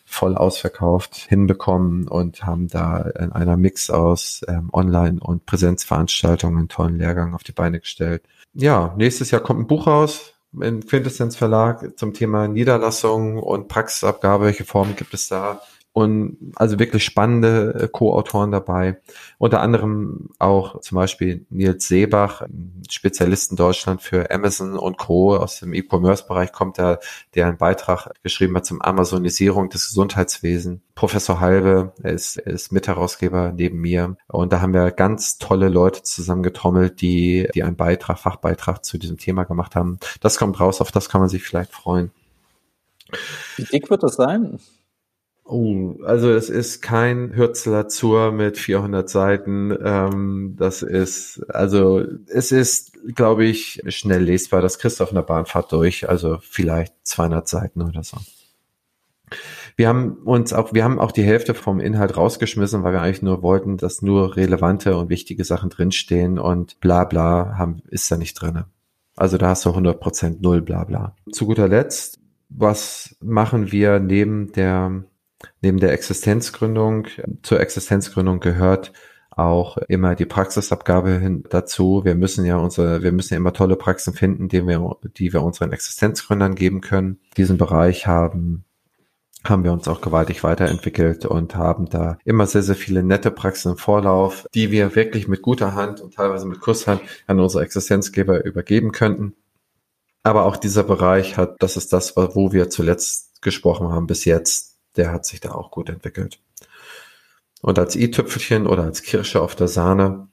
S3: voll ausverkauft hinbekommen und haben da in einer Mix aus ähm, Online- und Präsenzveranstaltungen einen tollen Lehrgang auf die Beine gestellt. Ja, nächstes Jahr kommt ein Buch raus im Quintessenz Verlag zum Thema Niederlassung und Praxisabgabe. Welche Formen gibt es da? Und also wirklich spannende äh, Co-Autoren dabei. Unter anderem auch zum Beispiel Nils Seebach, Spezialist in Deutschland für Amazon und Co. aus dem E-Commerce-Bereich kommt da, der einen Beitrag geschrieben hat zum Amazonisierung des Gesundheitswesens. Professor Halbe, ist, ist Mitherausgeber neben mir. Und da haben wir ganz tolle Leute zusammengetrommelt, die, die einen Beitrag, Fachbeitrag zu diesem Thema gemacht haben. Das kommt raus, auf das kann man sich vielleicht freuen.
S2: Wie dick wird das sein?
S3: Oh, also es ist kein Hürzler zur mit 400 Seiten. Ähm, das ist, also es ist, glaube ich, schnell lesbar. Das kriegst du auf einer Bahnfahrt durch. Also vielleicht 200 Seiten oder so. Wir haben uns auch, wir haben auch die Hälfte vom Inhalt rausgeschmissen, weil wir eigentlich nur wollten, dass nur relevante und wichtige Sachen drinstehen und bla bla haben, ist da nicht drinne. Also da hast du 100% null bla bla. Zu guter Letzt, was machen wir neben der Neben der Existenzgründung, zur Existenzgründung gehört auch immer die Praxisabgabe hin dazu. Wir müssen ja unsere, wir müssen ja immer tolle Praxen finden, die wir, die wir unseren Existenzgründern geben können. Diesen Bereich haben haben wir uns auch gewaltig weiterentwickelt und haben da immer sehr, sehr viele nette Praxen im Vorlauf, die wir wirklich mit guter Hand und teilweise mit Kusshand an unsere Existenzgeber übergeben könnten. Aber auch dieser Bereich hat, das ist das, wo wir zuletzt gesprochen haben bis jetzt, der hat sich da auch gut entwickelt. Und als i-Tüpfelchen oder als Kirsche auf der Sahne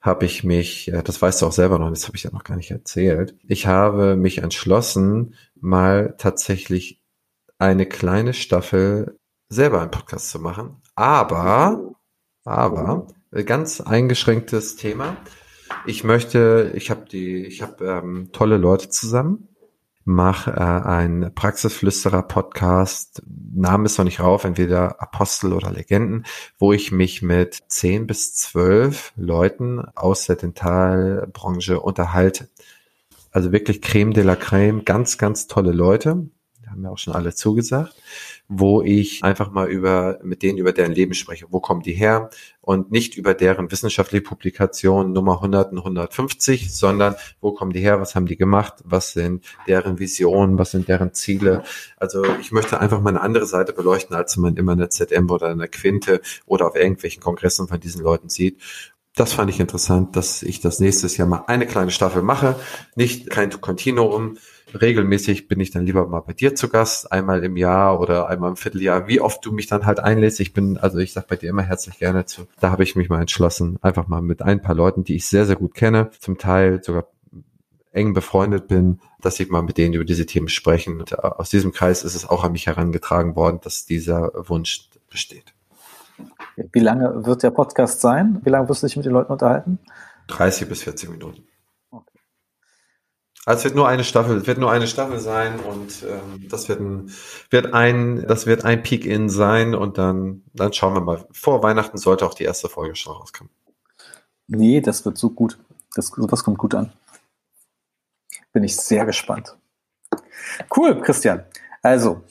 S3: habe ich mich, das weißt du auch selber noch, das habe ich ja noch gar nicht erzählt, ich habe mich entschlossen, mal tatsächlich eine kleine Staffel selber einen Podcast zu machen. Aber, aber, ganz eingeschränktes Thema. Ich möchte, ich habe die, ich habe ähm, tolle Leute zusammen mache äh, ein Praxisflüsterer-Podcast, Name ist noch nicht rauf, entweder Apostel oder Legenden, wo ich mich mit zehn bis zwölf Leuten aus der Dentalbranche unterhalte. Also wirklich Creme de la Creme, ganz, ganz tolle Leute, haben ja auch schon alle zugesagt wo ich einfach mal über, mit denen über deren Leben spreche. Wo kommen die her? Und nicht über deren wissenschaftliche Publikation Nummer 100 und 150, sondern wo kommen die her? Was haben die gemacht? Was sind deren Visionen? Was sind deren Ziele? Also ich möchte einfach mal eine andere Seite beleuchten, als man immer in der ZM oder in der Quinte oder auf irgendwelchen Kongressen von diesen Leuten sieht das fand ich interessant, dass ich das nächstes Jahr mal eine kleine Staffel mache. Nicht kein Kontinuum, regelmäßig bin ich dann lieber mal bei dir zu Gast, einmal im Jahr oder einmal im Vierteljahr, wie oft du mich dann halt einlädst. Ich bin, also ich sag bei dir immer herzlich gerne zu. Da habe ich mich mal entschlossen, einfach mal mit ein paar Leuten, die ich sehr, sehr gut kenne, zum Teil sogar eng befreundet bin, dass ich mal mit denen über diese Themen sprechen. Und aus diesem Kreis ist es auch an mich herangetragen worden, dass dieser Wunsch besteht.
S2: Wie lange wird der Podcast sein? Wie lange wirst du dich mit den Leuten unterhalten?
S3: 30 bis 40 Minuten. Also es wird nur eine Staffel, es wird nur eine Staffel sein und ähm, das wird ein, wird ein, das wird ein Peak-In sein und dann, dann schauen wir mal. Vor Weihnachten sollte auch die erste Folge schon rauskommen.
S2: Nee, das wird so gut. Das, sowas kommt gut an. Bin ich sehr gespannt. Cool, Christian. Also,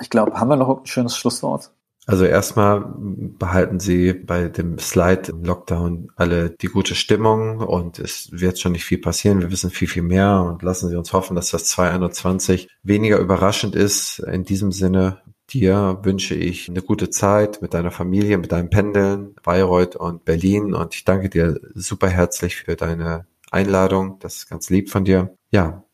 S2: ich glaube, haben wir noch ein schönes Schlusswort?
S3: Also erstmal behalten Sie bei dem Slide im Lockdown alle die gute Stimmung und es wird schon nicht viel passieren. Wir wissen viel, viel mehr und lassen Sie uns hoffen, dass das 2021 weniger überraschend ist. In diesem Sinne, dir wünsche ich eine gute Zeit mit deiner Familie, mit deinem Pendeln, Bayreuth und Berlin und ich danke dir super herzlich für deine Einladung. Das ist ganz lieb von dir. Ja,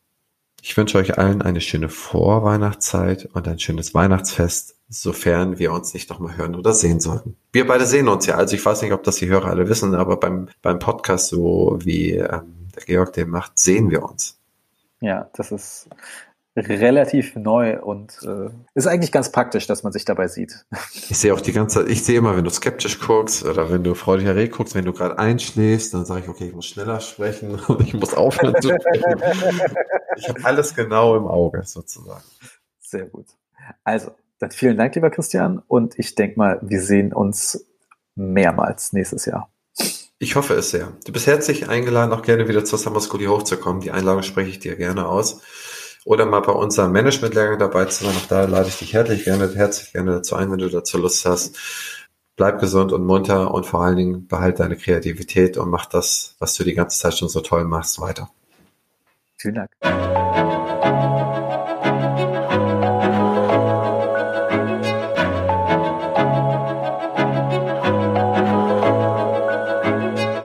S3: ich wünsche euch allen eine schöne Vorweihnachtszeit und ein schönes Weihnachtsfest sofern wir uns nicht nochmal hören oder sehen sollten. Wir beide sehen uns ja. Also ich weiß nicht, ob das die Hörer alle wissen, aber beim, beim Podcast, so wie ähm, der Georg den macht, sehen wir uns.
S2: Ja, das ist relativ neu und äh, ist eigentlich ganz praktisch, dass man sich dabei sieht.
S3: Ich sehe auch die ganze Zeit, ich sehe immer, wenn du skeptisch guckst oder wenn du freudig erregt guckst, wenn du gerade einschläfst, dann sage ich, okay, ich muss schneller sprechen und ich muss aufhören zu sprechen. Ich habe alles genau im Auge sozusagen.
S2: Sehr gut. Also, dann vielen Dank, lieber Christian. Und ich denke mal, wir sehen uns mehrmals nächstes Jahr.
S3: Ich hoffe es sehr. Du bist herzlich eingeladen, auch gerne wieder zur Summer School hochzukommen. Die Einladung spreche ich dir gerne aus. Oder mal bei unserem Management-Lehrgang dabei zu sein. Auch da lade ich dich herzlich gerne, herzlich gerne dazu ein, wenn du dazu Lust hast. Bleib gesund und munter und vor allen Dingen behalte deine Kreativität und mach das, was du die ganze Zeit schon so toll machst, weiter.
S2: Vielen Dank.